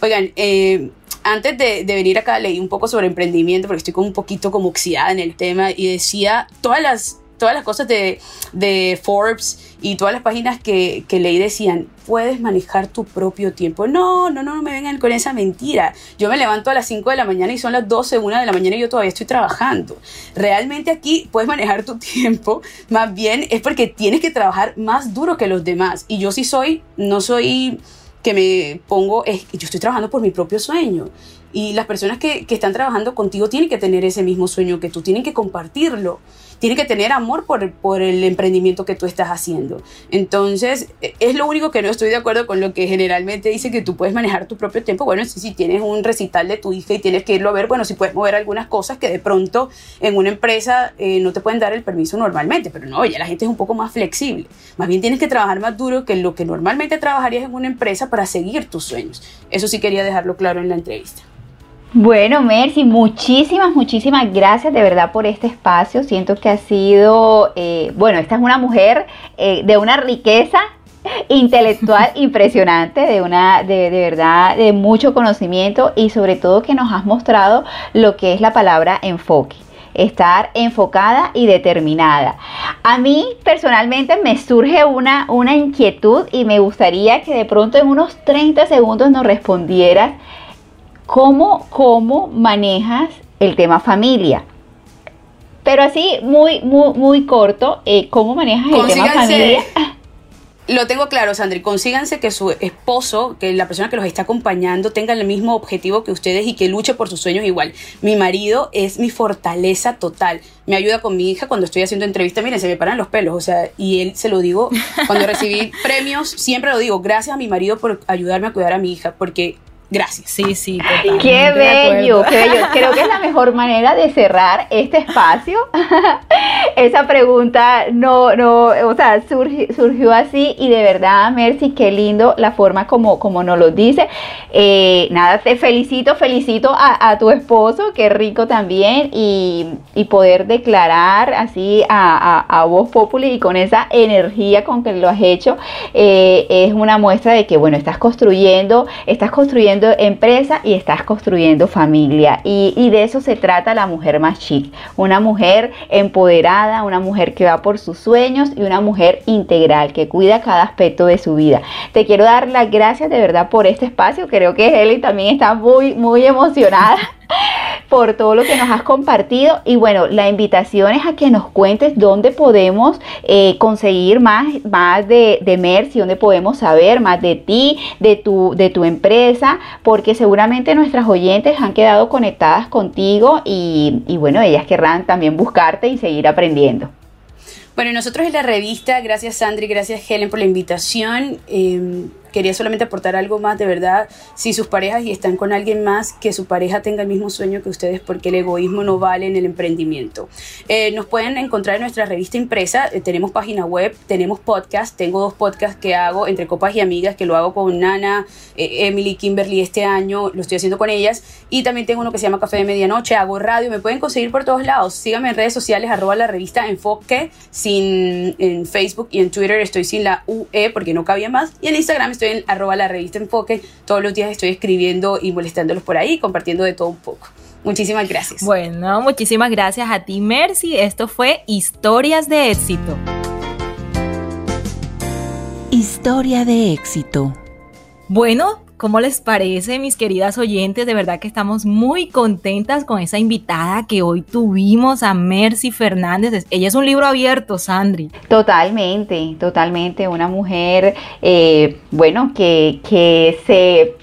oigan, eh, antes de, venir acá leí un poco sobre emprendimiento porque estoy como un poquito como oxidada en el tema y decía todas las todas las cosas de, de Forbes y todas las páginas que, que, leí decían, puedes manejar tu propio tiempo. No, no, no, no me vengan con esa mentira. Yo me levanto a las 5 de la mañana y son las 12, 1 de la mañana y yo todavía estoy trabajando. Realmente aquí puedes manejar tu *laughs* tiempo, más bien es porque tienes que trabajar más duro que los demás. Y yo sí soy, no soy que me pongo, es que yo estoy trabajando por mi propio sueño. Y las personas que, que están trabajando contigo tienen que tener ese mismo sueño que tú, tienen que compartirlo tiene que tener amor por, por el emprendimiento que tú estás haciendo. Entonces, es lo único que no estoy de acuerdo con lo que generalmente dice que tú puedes manejar tu propio tiempo. Bueno, si, si tienes un recital de tu hija y tienes que irlo a ver, bueno, si puedes mover algunas cosas que de pronto en una empresa eh, no te pueden dar el permiso normalmente, pero no, ya la gente es un poco más flexible. Más bien tienes que trabajar más duro que lo que normalmente trabajarías en una empresa para seguir tus sueños. Eso sí quería dejarlo claro en la entrevista. Bueno, Mercy, muchísimas, muchísimas gracias de verdad por este espacio. Siento que ha sido, eh, bueno, esta es una mujer eh, de una riqueza *laughs* intelectual *laughs* impresionante, de una, de, de, verdad, de mucho conocimiento y sobre todo que nos has mostrado lo que es la palabra enfoque. Estar enfocada y determinada. A mí personalmente me surge una, una inquietud y me gustaría que de pronto en unos 30 segundos nos respondieras ¿Cómo, cómo manejas el tema familia? Pero así, muy, muy, muy corto, eh, ¿cómo manejas el tema familia? *laughs* Lo tengo claro, Sandri. Consíganse que su esposo, que la persona que los está acompañando, tenga el mismo objetivo que ustedes y que luche por sus sueños igual. Mi marido es mi fortaleza total. Me ayuda con mi hija cuando estoy haciendo entrevistas. Miren, se me paran los pelos. O sea, y él se lo digo cuando recibí *laughs* premios, siempre lo digo. Gracias a mi marido por ayudarme a cuidar a mi hija, porque Gracias. Sí, sí. Qué bello, qué bello. Creo *laughs* que es la mejor manera de cerrar este espacio. *laughs* Esa pregunta no, no, o sea, surgió, así y de verdad, Mercy, qué lindo la forma como, como nos lo dice. Eh, nada, te felicito, felicito a, tu esposo, qué rico también, y, poder declarar así a, a, voz populi y con esa energía con que lo has hecho, eh, es una muestra de que, bueno, estás construyendo, estás construyendo empresa y estás construyendo familia. Y, de eso se trata la mujer más chic. Una mujer empoderada, una mujer que va por sus sueños y una mujer integral que cuida cada aspecto de su vida. Te quiero dar las gracias de verdad por este espacio. Creo que Helen también está muy, muy emocionada. *laughs* por todo lo que nos has compartido. Y bueno, la invitación es a que nos cuentes dónde podemos eh, conseguir más, más de, de Mercy, dónde podemos saber más de ti, de tu, de tu empresa, porque seguramente nuestras oyentes han quedado conectadas contigo y, y bueno, ellas querrán también buscarte y seguir aprendiendo. Bueno, nosotros en la revista, gracias Sandri, gracias Helen por la invitación. Eh, quería solamente aportar algo más, de verdad, si sus parejas y están con alguien más, que su pareja tenga el mismo sueño que ustedes, porque el egoísmo no vale en el emprendimiento. Eh, nos pueden encontrar en nuestra revista impresa, eh, tenemos página web, tenemos podcast, tengo dos podcasts que hago entre copas y amigas, que lo hago con Nana, eh, Emily, Kimberly este año, lo estoy haciendo con ellas, y también tengo uno que se llama Café de Medianoche, hago radio, me pueden conseguir por todos lados, síganme en redes sociales, arroba la revista Enfoque, sin, en Facebook y en Twitter estoy sin la UE porque no cabía más, y en Instagram estoy en arroba la revista Enfoque. Todos los días estoy escribiendo y molestándolos por ahí, compartiendo de todo un poco. Muchísimas gracias. Bueno, muchísimas gracias a ti, Mercy. Esto fue Historias de éxito. Historia de éxito. Bueno, ¿Cómo les parece, mis queridas oyentes? De verdad que estamos muy contentas con esa invitada que hoy tuvimos a Mercy Fernández. Ella es un libro abierto, Sandri. Totalmente, totalmente. Una mujer, eh, bueno, que, que se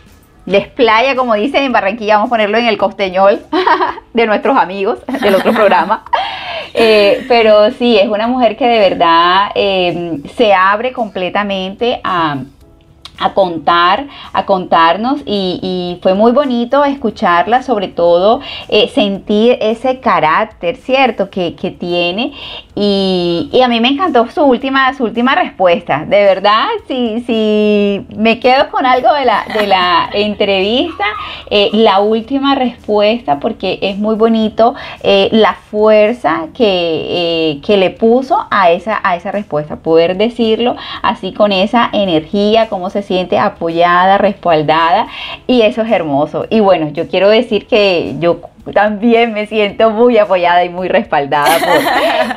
desplaya, como dicen en Barranquilla, vamos a ponerlo en el costeñol *laughs* de nuestros amigos del otro programa. *laughs* Eh, pero sí, es una mujer que de verdad eh, se abre completamente a a contar, a contarnos y, fue muy bonito escucharla, sobre todo eh, sentir ese carácter, ¿cierto? Que, tiene y, a mí me encantó su última, su última respuesta, de verdad, si, si me quedo con algo de la, de la *laughs* entrevista, eh, la última respuesta porque es muy bonito eh, la fuerza que, que le puso a esa, a esa respuesta, poder decirlo así con esa energía, como se siente apoyada, respaldada y eso es hermoso. Y bueno, yo quiero decir que yo también me siento muy apoyada y muy respaldada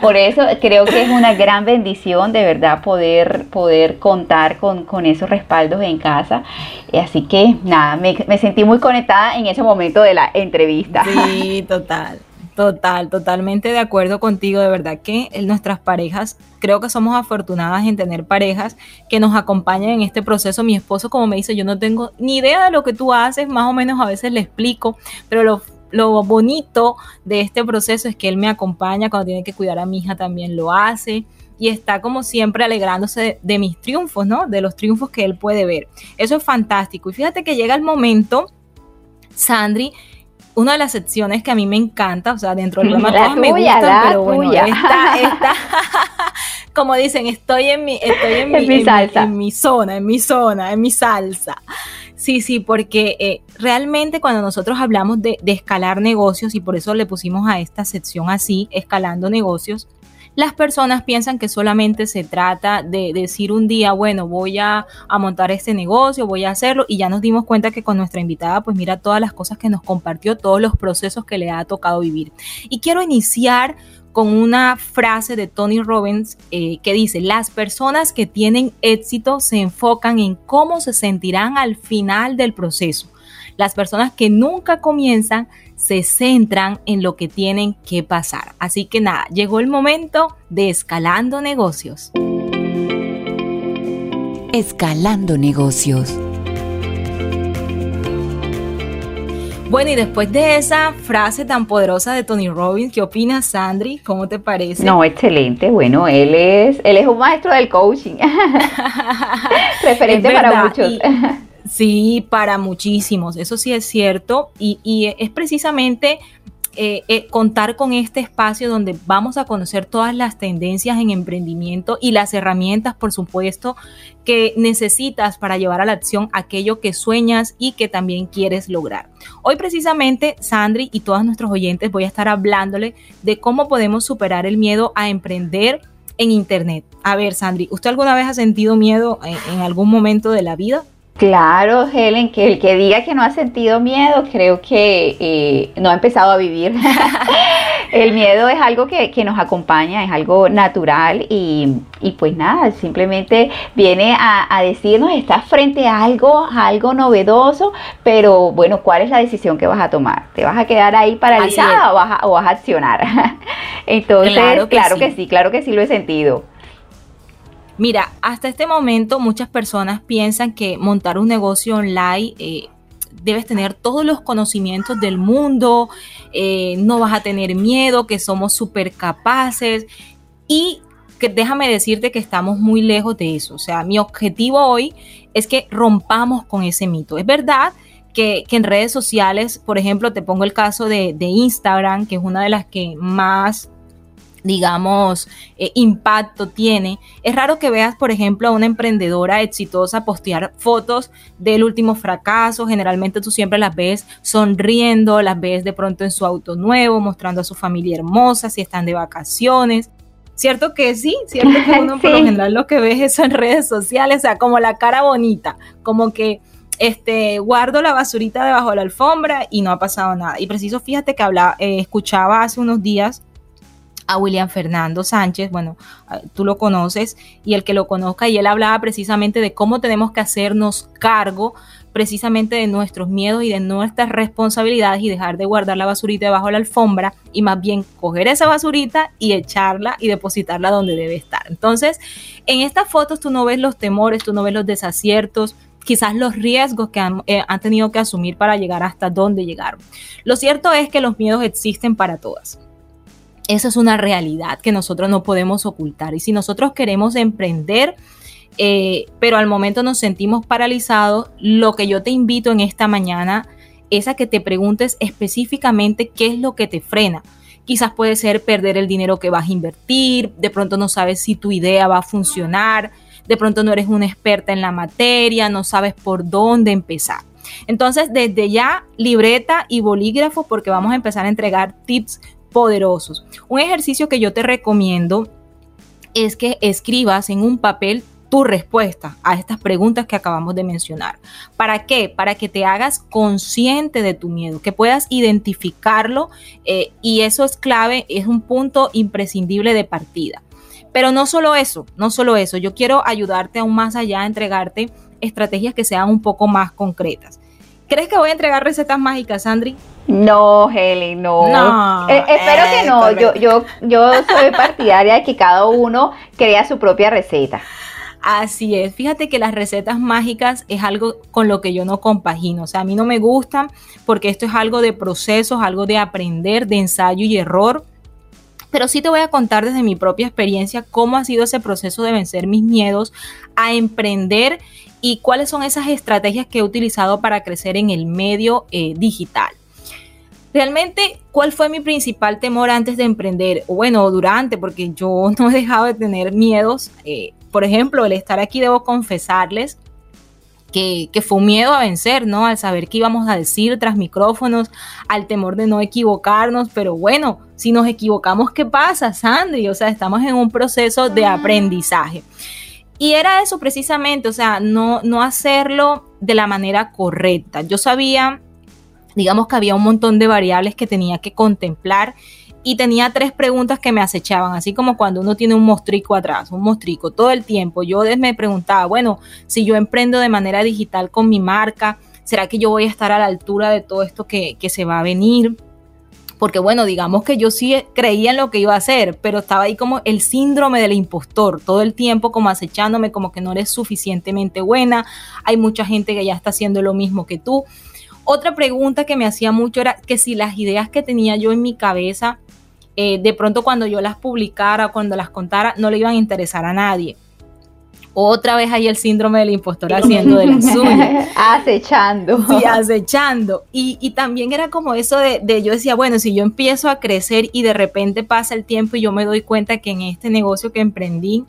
por, *laughs* eso. Creo que es una gran bendición de verdad poder, poder contar con, esos respaldos en casa. Así que nada, me, me sentí muy conectada en ese momento de la entrevista. Sí, total. Total, totalmente de acuerdo contigo. De verdad que nuestras parejas, creo que somos afortunadas en tener parejas que nos acompañan en este proceso. Mi esposo, como me dice, yo no tengo ni idea de lo que tú haces, más o menos a veces le explico, pero lo, lo bonito de este proceso es que él me acompaña cuando tiene que cuidar a mi hija, también lo hace y está como siempre alegrándose de, de, mis triunfos, ¿no? De los triunfos que él puede ver. Eso es fantástico. Y fíjate que llega el momento, Sandri, una de las secciones que a mí me encanta, o sea, dentro del programa *laughs* todas me gustan, pero bueno, esta, *laughs* *laughs* como dicen, estoy en mi, estoy en, mi, mi salsa. En, mi, zona, en mi zona, en mi salsa. Sí, sí, porque eh, realmente cuando nosotros hablamos de, de escalar negocios, y por eso le pusimos a esta sección así, escalando negocios, las personas piensan que solamente se trata de decir un día, bueno, voy a, montar este negocio, voy a hacerlo y ya nos dimos cuenta que con nuestra invitada, pues mira todas las cosas que nos compartió, todos los procesos que le ha tocado vivir. Y quiero iniciar con una frase de Tony Robbins eh, que dice, las personas que tienen éxito se enfocan en cómo se sentirán al final del proceso. Las personas que nunca comienzan se centran en lo que tienen que pasar. Así que nada, llegó el momento de escalando negocios. Escalando negocios. Bueno, y después de esa frase tan poderosa de Tony Robbins, ¿qué opinas, Sandri? ¿Cómo te parece? No, excelente. Bueno, él es, él es un maestro del coaching. *laughs* Referente para muchos. Sí, para muchísimos, eso sí es cierto y, es precisamente eh, eh, contar con este espacio donde vamos a conocer todas las tendencias en emprendimiento y las herramientas, por supuesto, que necesitas para llevar a la acción aquello que sueñas y que también quieres lograr. Hoy precisamente, Sandri y todos nuestros oyentes voy a estar hablándole de cómo podemos superar el miedo a emprender en Internet. A ver, Sandri, ¿usted alguna vez ha sentido miedo en algún momento de la vida? Claro, Helen, que el que diga que no ha sentido miedo, creo que eh, no ha empezado a vivir. *laughs* el miedo es algo que, nos acompaña, es algo natural y, pues nada, simplemente viene a, decirnos, estás frente a algo, algo novedoso, pero bueno, ¿cuál es la decisión que vas a tomar? ¿Te vas a quedar ahí paralizada o vas, a, o vas a accionar? *laughs* Entonces, claro, que, sí. claro que sí lo he sentido. Mira, hasta este momento muchas personas piensan que montar un negocio online eh, debes tener todos los conocimientos del mundo, eh, no vas a tener miedo, que somos súper capaces y que déjame decirte que estamos muy lejos de eso. O sea, mi objetivo hoy es que rompamos con ese mito. Es verdad que, en redes sociales, por ejemplo, te pongo el caso de, de Instagram, que es una de las que más digamos, eh, impacto tiene. Es raro que veas, por ejemplo, a una emprendedora exitosa postear fotos del último fracaso. Generalmente tú siempre las ves sonriendo, las ves de pronto en su auto nuevo, mostrando a su familia hermosa, si están de vacaciones. Cierto que sí, cierto que uno por *laughs* lo general lo que ves eso en redes sociales, o sea, como la cara bonita, como que este, guardo la basurita debajo de la alfombra y no ha pasado nada. Y preciso, fíjate que hablaba, eh, escuchaba hace unos días a William Fernando Sánchez, bueno, tú lo conoces y el que lo conozca, y él hablaba precisamente de cómo tenemos que hacernos cargo precisamente de nuestros miedos y de nuestras responsabilidades y dejar de guardar la basurita debajo de la alfombra y más bien coger esa basurita y echarla y depositarla donde debe estar. Entonces, en estas fotos tú no ves los temores, tú no ves los desaciertos, quizás los riesgos que han, eh, han, tenido que asumir para llegar hasta donde llegaron. Lo cierto es que los miedos existen para todas. Esa es una realidad que nosotros no podemos ocultar. Y si nosotros queremos emprender, eh, pero al momento nos sentimos paralizados, lo que yo te invito en esta mañana es a que te preguntes específicamente qué es lo que te frena. Quizás puede ser perder el dinero que vas a invertir, de pronto no sabes si tu idea va a funcionar, de pronto no eres una experta en la materia, no sabes por dónde empezar. Entonces, desde ya, libreta y bolígrafo, porque vamos a empezar a entregar tips poderosos. Un ejercicio que yo te recomiendo es que escribas en un papel tu respuesta a estas preguntas que acabamos de mencionar. ¿Para qué? Para que te hagas consciente de tu miedo, que puedas identificarlo eh, y eso es clave, es un punto imprescindible de partida. Pero no solo eso, no solo eso, yo quiero ayudarte aún más allá a entregarte estrategias que sean un poco más concretas. ¿Crees que voy a entregar recetas mágicas, Sandri? No, Heli, no. Eh, espero que no. Yo, yo, yo soy *laughs* partidaria de que cada uno crea su propia receta. Así es, fíjate que las recetas mágicas es algo con lo que yo no compagino, o sea, a mí no me gustan porque esto es algo de procesos, algo de aprender, de ensayo y error, pero sí te voy a contar desde mi propia experiencia cómo ha sido ese proceso de vencer mis miedos a emprender y cuáles son esas estrategias que he utilizado para crecer en el medio eh, digital. Realmente, ¿cuál fue mi principal temor antes de emprender? O bueno, durante, porque yo *laughs* no he dejado de tener miedos. Eh, por ejemplo, el estar aquí, debo confesarles que, que, fue un miedo a vencer, ¿no? Al saber qué íbamos a decir tras micrófonos, al temor de no equivocarnos, pero bueno, si nos equivocamos, ¿qué pasa, Sandy? O sea, estamos en un proceso de aprendizaje. Y era eso precisamente, o sea, no, no hacerlo de la manera correcta. Yo sabía digamos que había un montón de variables que tenía que contemplar y tenía tres preguntas que me acechaban, así como cuando uno tiene un mostrico atrás, un mostrico todo el tiempo. Yo me preguntaba, bueno, si yo emprendo de manera digital con mi marca, ¿será que yo voy a estar a la altura de todo esto que, que se va a venir? Porque bueno, digamos que yo sí creía en lo que iba a hacer, pero estaba ahí como el síndrome del impostor, todo el tiempo como acechándome, como que no eres suficientemente buena, hay mucha gente que ya está haciendo lo mismo que tú. Otra pregunta que me hacía mucho era que si las ideas que tenía yo en mi cabeza, eh, de pronto cuando yo las publicara, cuando las contara, no le iban a interesar a nadie. Otra vez ahí el síndrome del impostor haciendo de la *laughs* suya. acechando. Sí, acechando. Y, y también era como eso de, de, yo decía, bueno, si yo empiezo a crecer y de repente pasa el tiempo y yo me doy cuenta que en este negocio que emprendí,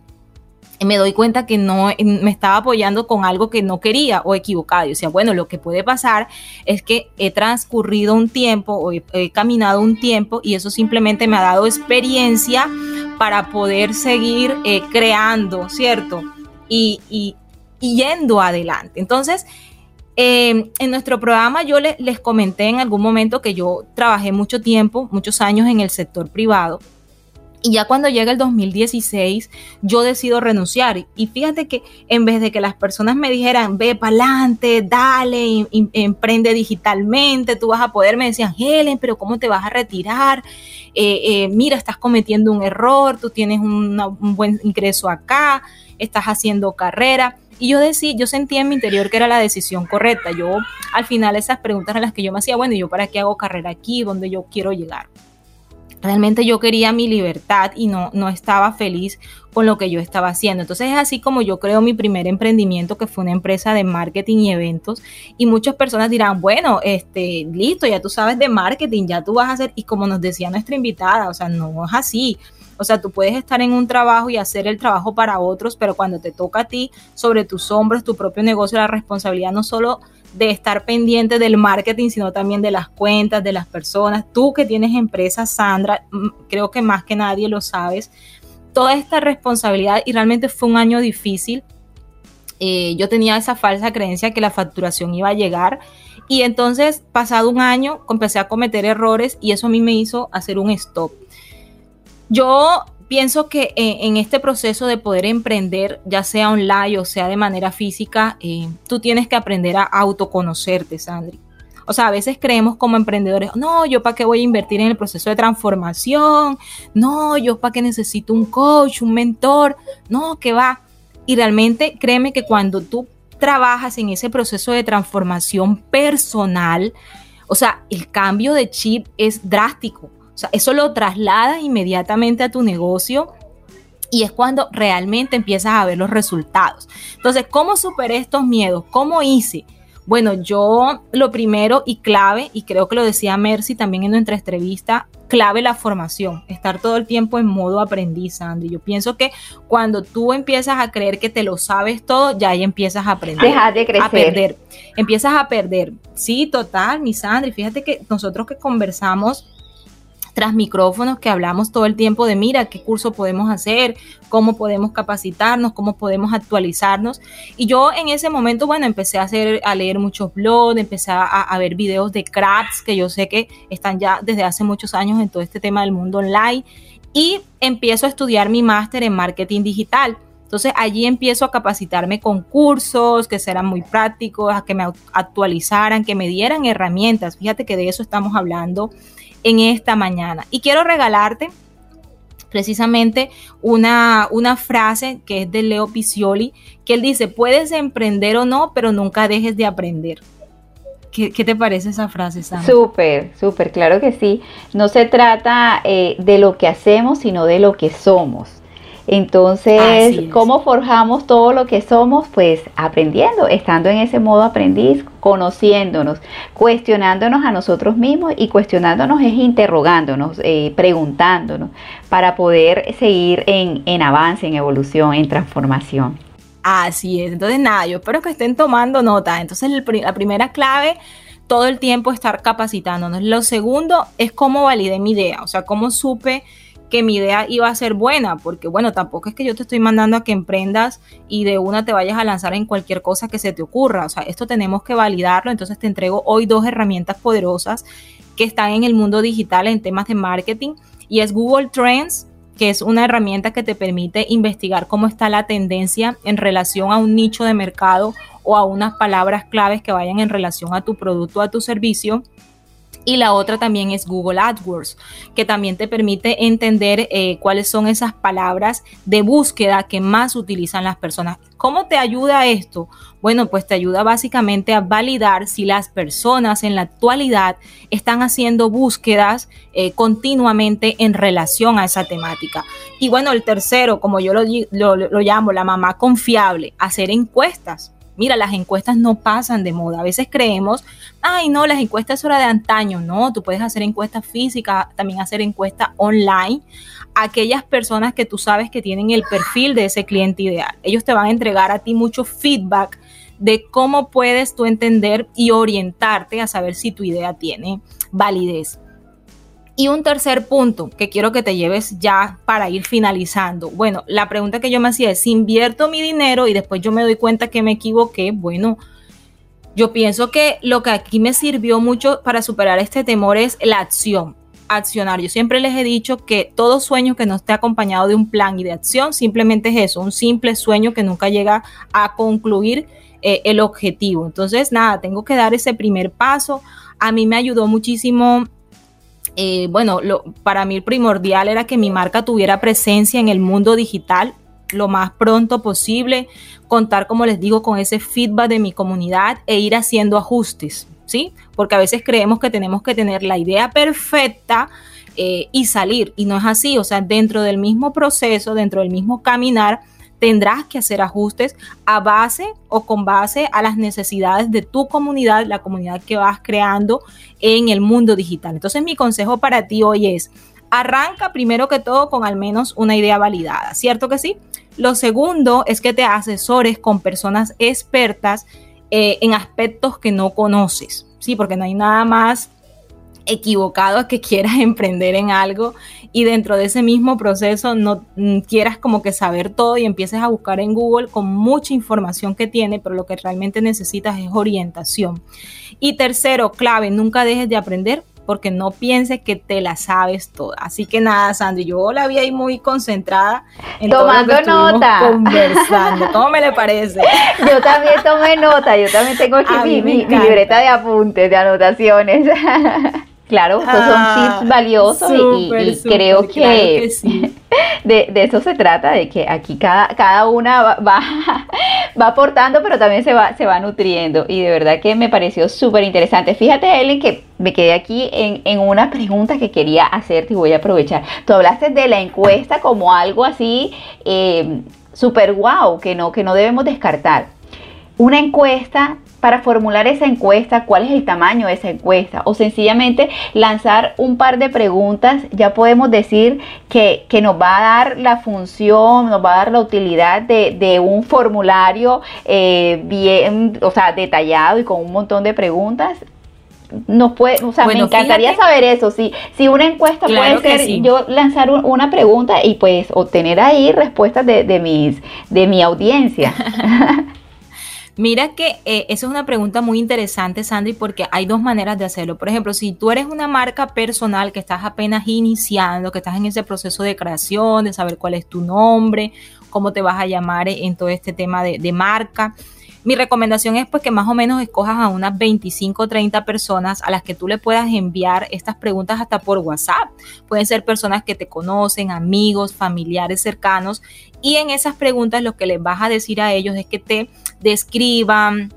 me doy cuenta que no me estaba apoyando con algo que no quería o equivocado. O sea, bueno, lo que puede pasar es que he transcurrido un tiempo o he, caminado un tiempo y eso simplemente me ha dado experiencia para poder seguir eh, creando, ¿cierto? Y, y, yendo adelante. Entonces, eh, en nuestro programa yo les comenté en algún momento que yo trabajé mucho tiempo, muchos años en el sector privado y ya cuando llega el 2016, yo decido renunciar. Y fíjate que en vez de que las personas me dijeran, ve para adelante, dale, emprende digitalmente, tú vas a poder, me decían, Helen, pero ¿cómo te vas a retirar? Eh, eh, mira, estás cometiendo un error, tú tienes un buen ingreso acá, estás haciendo carrera. Y yo decía, yo sentía en mi interior que era la decisión correcta. Yo, al final, esas preguntas eran las que yo me hacía, bueno, ¿y yo para qué hago carrera aquí? ¿Dónde yo quiero llegar? Realmente yo quería mi libertad y no, no estaba feliz con lo que yo estaba haciendo. Entonces es así como yo creo mi primer emprendimiento, que fue una empresa de marketing y eventos. Y muchas personas dirán, bueno, este, listo, ya tú sabes de marketing, ya tú vas a hacer, y como nos decía nuestra invitada, o sea, no es así. O sea, tú puedes estar en un trabajo y hacer el trabajo para otros, pero cuando te toca a ti, sobre tus hombros, tu propio negocio, la responsabilidad no solo de estar pendiente del marketing, sino también de las cuentas, de las personas. Tú que tienes empresa, Sandra, mm, creo que más que nadie lo sabes, toda esta responsabilidad y realmente fue un año difícil. Eh, yo tenía esa falsa creencia que la facturación iba a llegar y entonces pasado un año empecé a cometer errores y eso a mí me hizo hacer un stop. Yo pienso que en este proceso de poder emprender, ya sea online o sea de manera física, eh, tú tienes que aprender a autoconocerte, Sandri. O sea, a veces creemos como emprendedores, no, yo para qué voy a invertir en el proceso de transformación, no, yo para qué necesito un coach, un mentor, no, que va. Y realmente créeme que cuando tú trabajas en ese proceso de transformación personal, o sea, el cambio de chip es drástico sea, eso lo trasladas inmediatamente a tu negocio y es cuando realmente empiezas a ver los resultados. Entonces, ¿cómo superé estos miedos? ¿Cómo hice? Bueno, yo lo primero y clave, y creo que lo decía Mercy también en nuestra entrevista, clave la formación, estar todo el tiempo en modo aprendiz, Andy. Yo pienso que cuando tú empiezas a creer que te lo sabes todo, ya ahí empiezas a aprender. Deja de crecer. A perder. Empiezas a perder. Sí, total, mi Sandri. Fíjate que nosotros que conversamos tras micrófonos que hablamos todo el tiempo de mira qué curso podemos hacer, cómo podemos capacitarnos, cómo podemos actualizarnos. Y yo en ese momento, bueno, empecé a hacer, a leer muchos blogs, empecé a, ver videos de crafts que yo sé que están ya desde hace muchos años en todo este tema del mundo online y empiezo a estudiar mi máster en marketing digital. Entonces allí empiezo a capacitarme con cursos que serán muy prácticos, a que me actualizaran, que me dieran herramientas. Fíjate que de eso estamos hablando en esta mañana. Y quiero regalarte precisamente una, una frase que es de Leo Picioli, que él dice, puedes emprender o no, pero nunca dejes de aprender. ¿Qué, te parece esa frase, Sam? Súper, súper, claro que sí. No se trata eh, de lo que hacemos, sino de lo que somos. Entonces, ¿cómo forjamos todo lo que somos? Pues aprendiendo, estando en ese modo aprendiz, conociéndonos, cuestionándonos a nosotros mismos y cuestionándonos es interrogándonos, eh, preguntándonos para poder seguir en, en avance, en evolución, en transformación. Así es, entonces nada, yo espero que estén tomando nota. Entonces la primera clave todo el tiempo estar capacitándonos. Lo segundo es cómo validé mi idea, o sea, cómo supe que mi idea iba a ser buena, porque bueno, tampoco es que yo te estoy mandando a que emprendas y de una te vayas a lanzar en cualquier cosa que se te ocurra, o sea, esto tenemos que validarlo, entonces te entrego hoy dos herramientas poderosas que están en el mundo digital en temas de marketing y es Google Trends que es una herramienta que te permite investigar cómo está la tendencia en relación a un nicho de mercado o a unas palabras claves que vayan en relación a tu producto o a tu servicio. Y la otra también es Google AdWords, que también te permite entender eh, cuáles son esas palabras de búsqueda que más utilizan las personas. ¿Cómo te ayuda esto? Bueno, pues te ayuda básicamente a validar si las personas en la actualidad están haciendo búsquedas eh, continuamente en relación a esa temática. Y bueno, el tercero, como yo lo, lo llamo, la mamá confiable, hacer encuestas Mira, las encuestas no pasan de moda. A veces creemos, ay, no, las encuestas son hora de antaño. No, tú puedes hacer encuestas físicas, también hacer encuestas online. Aquellas personas que tú sabes que tienen el perfil de ese cliente ideal. Ellos te van a entregar a ti mucho feedback de cómo puedes tú entender y orientarte a saber si tu idea tiene validez. Y un tercer punto que quiero que te lleves ya para ir finalizando. Bueno, la pregunta que yo me hacía es, si invierto mi dinero y después yo me doy cuenta que me equivoqué, bueno, Yo pienso que lo que aquí me sirvió mucho para superar este temor es la acción, accionar. Yo siempre les he dicho que todo sueño que no esté acompañado de un plan y de acción simplemente es eso, un simple sueño que nunca llega a concluir eh, el objetivo. Entonces, nada, tengo que dar ese primer paso. A mí me ayudó muchísimo eh, bueno, lo, para mí primordial era que mi marca tuviera presencia en el mundo digital lo más pronto posible, contar, como les digo, con ese feedback de mi comunidad e ir haciendo ajustes, ¿sí? Porque a veces creemos que tenemos que tener la idea perfecta eh, y salir, y no es así, o sea, dentro del mismo proceso, dentro del mismo caminar, tendrás que hacer ajustes a base o con base a las necesidades de tu comunidad, la comunidad que vas creando en el mundo digital. Entonces mi consejo para ti hoy es, arranca primero que todo con al menos una idea validada, ¿cierto que sí? Lo segundo es que te asesores con personas expertas eh, en aspectos que no conoces, ¿sí? Porque no hay nada más equivocado que *laughs* quieras emprender en algo y dentro de ese mismo proceso no mm, quieras como que saber todo y empieces a buscar en Google con mucha información que tiene, pero lo que realmente necesitas es orientación. Y tercero, clave, nunca dejes de aprender porque no pienses que te la sabes toda. Así que nada, Sandy, yo la vi ahí muy concentrada en tomando nota, *laughs* conversando. ¿Cómo me le parece? *laughs* Yo también tomé nota, yo también tengo aquí mi, mi libreta de apuntes, de anotaciones. Claro, estos son tips ah, valiosos y, creo que, *laughs* de, eso se trata, de que aquí cada, cada una va, *laughs* va, aportando, pero también se va, se va nutriendo. Y de verdad que me pareció súper interesante. Fíjate, Ellen, que me quedé aquí en, en, una pregunta que quería hacerte y voy a aprovechar. Tú hablaste de la encuesta como algo así eh, súper guau, que no, que no debemos descartar. Una encuesta para formular esa encuesta, cuál es el tamaño de esa encuesta o sencillamente lanzar un par de preguntas, ya podemos decir que, nos va a dar la función, nos va a dar la utilidad de, un formulario eh, bien, o sea, detallado y con un montón de preguntas nos puede, o sea, me encantaría saber eso. Si, si una encuesta puede ser yo lanzar una pregunta y pues obtener ahí respuestas de, de mis, de mi audiencia. *laughs* Mira que eh, esa es una pregunta muy interesante, Sandri, porque hay dos maneras de hacerlo. Por ejemplo, si tú eres una marca personal que estás apenas iniciando, que estás en ese proceso de creación, de saber cuál es tu nombre, cómo te vas a llamar en todo este tema de, de marca, mi recomendación es pues que más o menos escojas a unas 25 o 30 personas a las que tú le puedas enviar estas preguntas hasta por WhatsApp. Pueden ser personas que te conocen, amigos, familiares cercanos y en esas preguntas lo que les vas a decir a ellos es que te describan,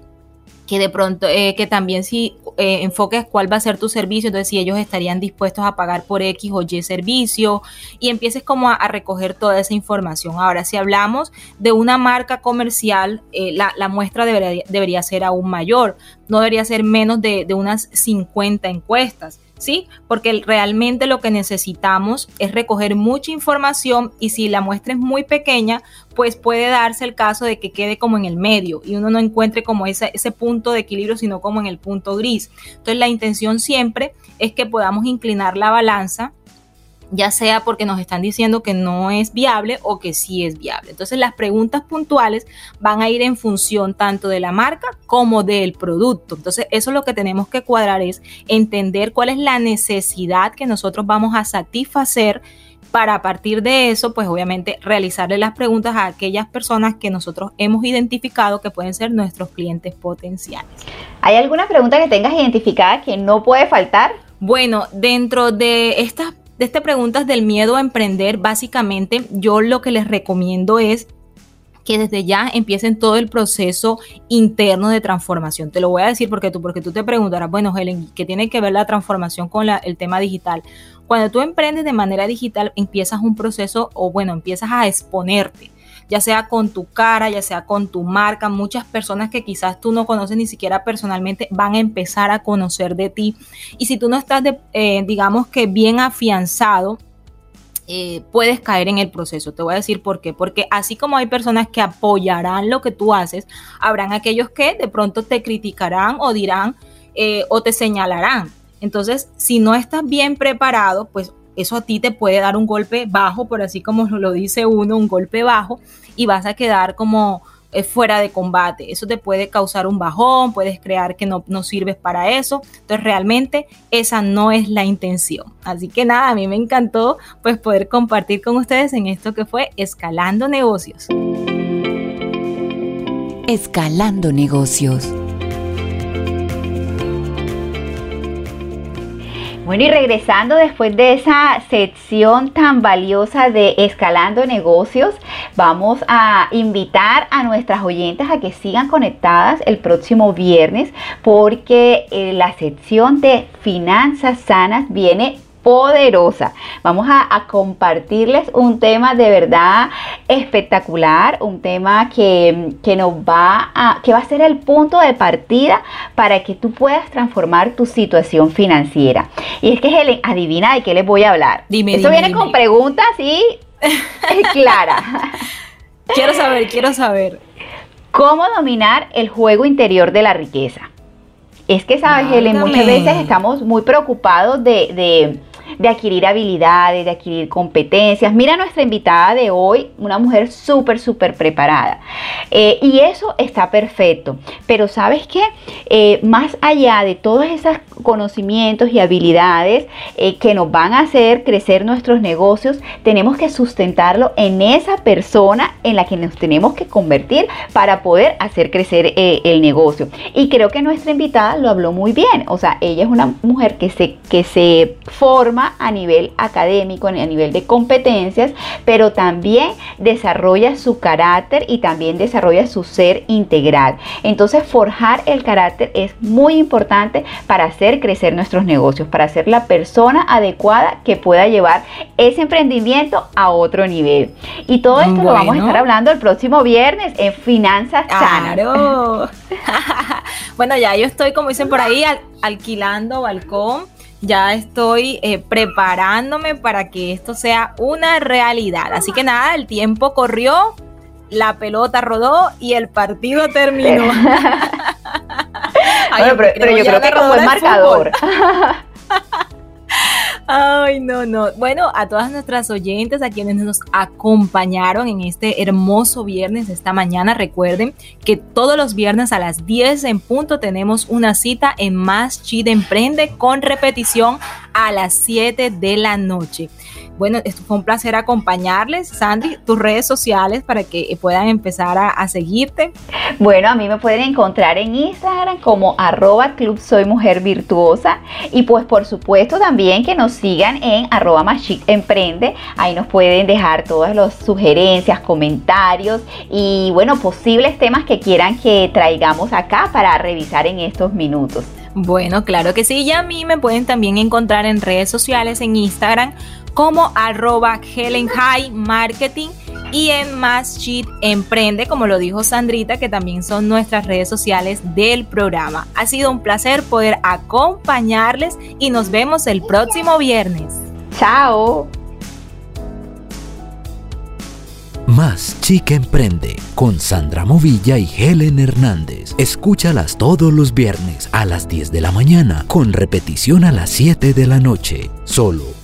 que de pronto, eh, que también si eh, enfoques cuál va a ser tu servicio, entonces si ellos estarían dispuestos a pagar por X o Y servicio y empieces como a, recoger toda esa información. Ahora, si hablamos de una marca comercial, eh, la, muestra debería, debería, ser aún mayor, no debería ser menos de, de unas 50 encuestas. ¿Sí? Porque realmente lo que necesitamos es recoger mucha información y si la muestra es muy pequeña, pues puede darse el caso de que quede como en el medio y uno no encuentre como ese, ese punto de equilibrio, sino como en el punto gris. Entonces la intención siempre es que podamos inclinar la balanza ya sea porque nos están diciendo que no es viable o que sí es viable. Entonces las preguntas puntuales van a ir en función tanto de la marca como del producto. Entonces eso lo que tenemos que cuadrar es entender cuál es la necesidad que nosotros vamos a satisfacer para a partir de eso, pues obviamente realizarle las preguntas a aquellas personas que nosotros hemos identificado que pueden ser nuestros clientes potenciales. ¿Hay alguna pregunta que tengas identificada que no puede faltar? Bueno, dentro de estas de estas preguntas del miedo a emprender, básicamente yo lo que les recomiendo es que desde ya empiecen todo el proceso interno de transformación. Te lo voy a decir porque tú, porque tú te preguntarás, bueno, Helen, ¿qué tiene que ver la transformación con el tema digital? Cuando tú emprendes de manera digital, empiezas un proceso o bueno, empiezas a exponerte ya sea con tu cara, ya sea con tu marca. Muchas personas que quizás tú no conoces ni siquiera personalmente van a empezar a conocer de ti. Y si tú no estás, eh, digamos que bien afianzado, eh, puedes caer en el proceso. Te voy a decir por qué. Porque así como hay personas que apoyarán lo que tú haces, habrán aquellos que de pronto te criticarán o dirán eh, o te señalarán. Entonces, si no estás bien preparado, pues eso a ti te puede dar un golpe bajo, por así como *laughs* lo dice uno, un golpe bajo, y vas a quedar como eh, fuera de combate. Eso te puede causar un bajón, puedes crear que no, no sirves para eso. Entonces realmente esa no es la intención. Así que nada, a mí me encantó pues poder compartir con ustedes en esto que fue Escalando Negocios. Escalando Negocios. Bueno, y regresando después de esa sección tan valiosa de Escalando Negocios, vamos a invitar a nuestras oyentes a que sigan conectadas el próximo viernes porque eh, la sección de finanzas sanas viene poderosa. Vamos a, compartirles un tema de verdad espectacular, un tema que, nos va a, que va a ser el punto de partida para que tú puedas transformar tu situación financiera. Y es que Helen, adivina de qué les voy a hablar. Dime, Esto viene con preguntas y *laughs* clara. quiero saber, quiero saber. ¿Cómo dominar el juego interior de la riqueza? Es que, sabes, Helen, muchas veces estamos muy preocupados de de adquirir habilidades, de adquirir competencias. Mira nuestra invitada de hoy, una mujer súper, súper preparada. Eh, y eso está perfecto. Pero sabes qué? Eh, más allá de todos esos conocimientos y habilidades eh, que nos van a hacer crecer nuestros negocios, tenemos que sustentarlo en esa persona en la que nos tenemos que convertir para poder hacer crecer el negocio. Y creo que nuestra invitada lo habló muy bien. O sea, ella es una mujer que se, que se forma a nivel académico, a nivel de competencias, pero también desarrolla su carácter y también desarrolla su ser integral. Entonces, forjar el carácter es muy importante para hacer crecer nuestros negocios, para ser la persona adecuada que pueda llevar ese emprendimiento a otro nivel. Y todo esto lo vamos a estar hablando el próximo viernes en Finanzas Sanas. *laughs* bueno, ya yo estoy, como dicen por ahí, alquilando balcón ya estoy eh, preparándome para que esto sea una realidad. Así que nada, el tiempo corrió, la pelota rodó y el partido terminó. *laughs* pero, yo creo que como el marcador. *laughs* Ay, no, no. Bueno, a todas nuestras oyentes, a quienes nos acompañaron en este hermoso viernes esta mañana, recuerden que todos los viernes a las 10 en punto tenemos una cita en Más Chida Emprende con repetición a las 7 de la noche. Bueno, esto fue un placer acompañarles. Sandy, tus redes sociales para que puedan empezar a, seguirte. Bueno, a mí me pueden encontrar en Instagram como arroba club soy mujer virtuosa y pues por supuesto también que nos sigan en arroba emprende. Ahí nos pueden dejar todas las sugerencias, comentarios y bueno, posibles temas que quieran que traigamos acá para revisar en estos minutos. Bueno, claro que sí. Y a mí me pueden también encontrar en redes sociales, en Instagram como arroba Helen High Marketing y en Más Emprende, como lo dijo Sandrita, que también son nuestras redes sociales del programa. Ha sido un placer poder acompañarles y nos vemos el próximo viernes. Chao. Más Chica Emprende con Sandra Movilla y Helen Hernández. Escúchalas todos los viernes a las 10 de la mañana con repetición a las 7 de la noche. Solo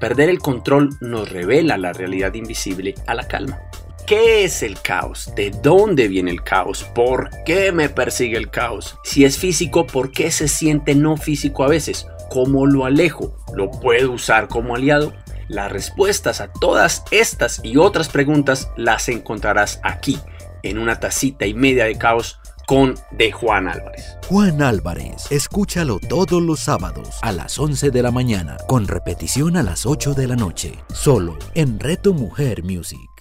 Perder el control nos revela la realidad invisible a la calma. ¿Qué es el caos? ¿De dónde viene el caos? ¿Por qué me persigue el caos? Si es físico, ¿por qué se siente no físico a veces? ¿Cómo lo alejo? ¿Lo puedo usar como aliado? Las respuestas a todas estas y otras preguntas las encontrarás aquí, en una tacita y media de caos con De Juan Álvarez. Juan Álvarez, escúchalo todos los sábados a las 11 de la mañana, con repetición a las 8 de la noche, solo en Reto Mujer Music.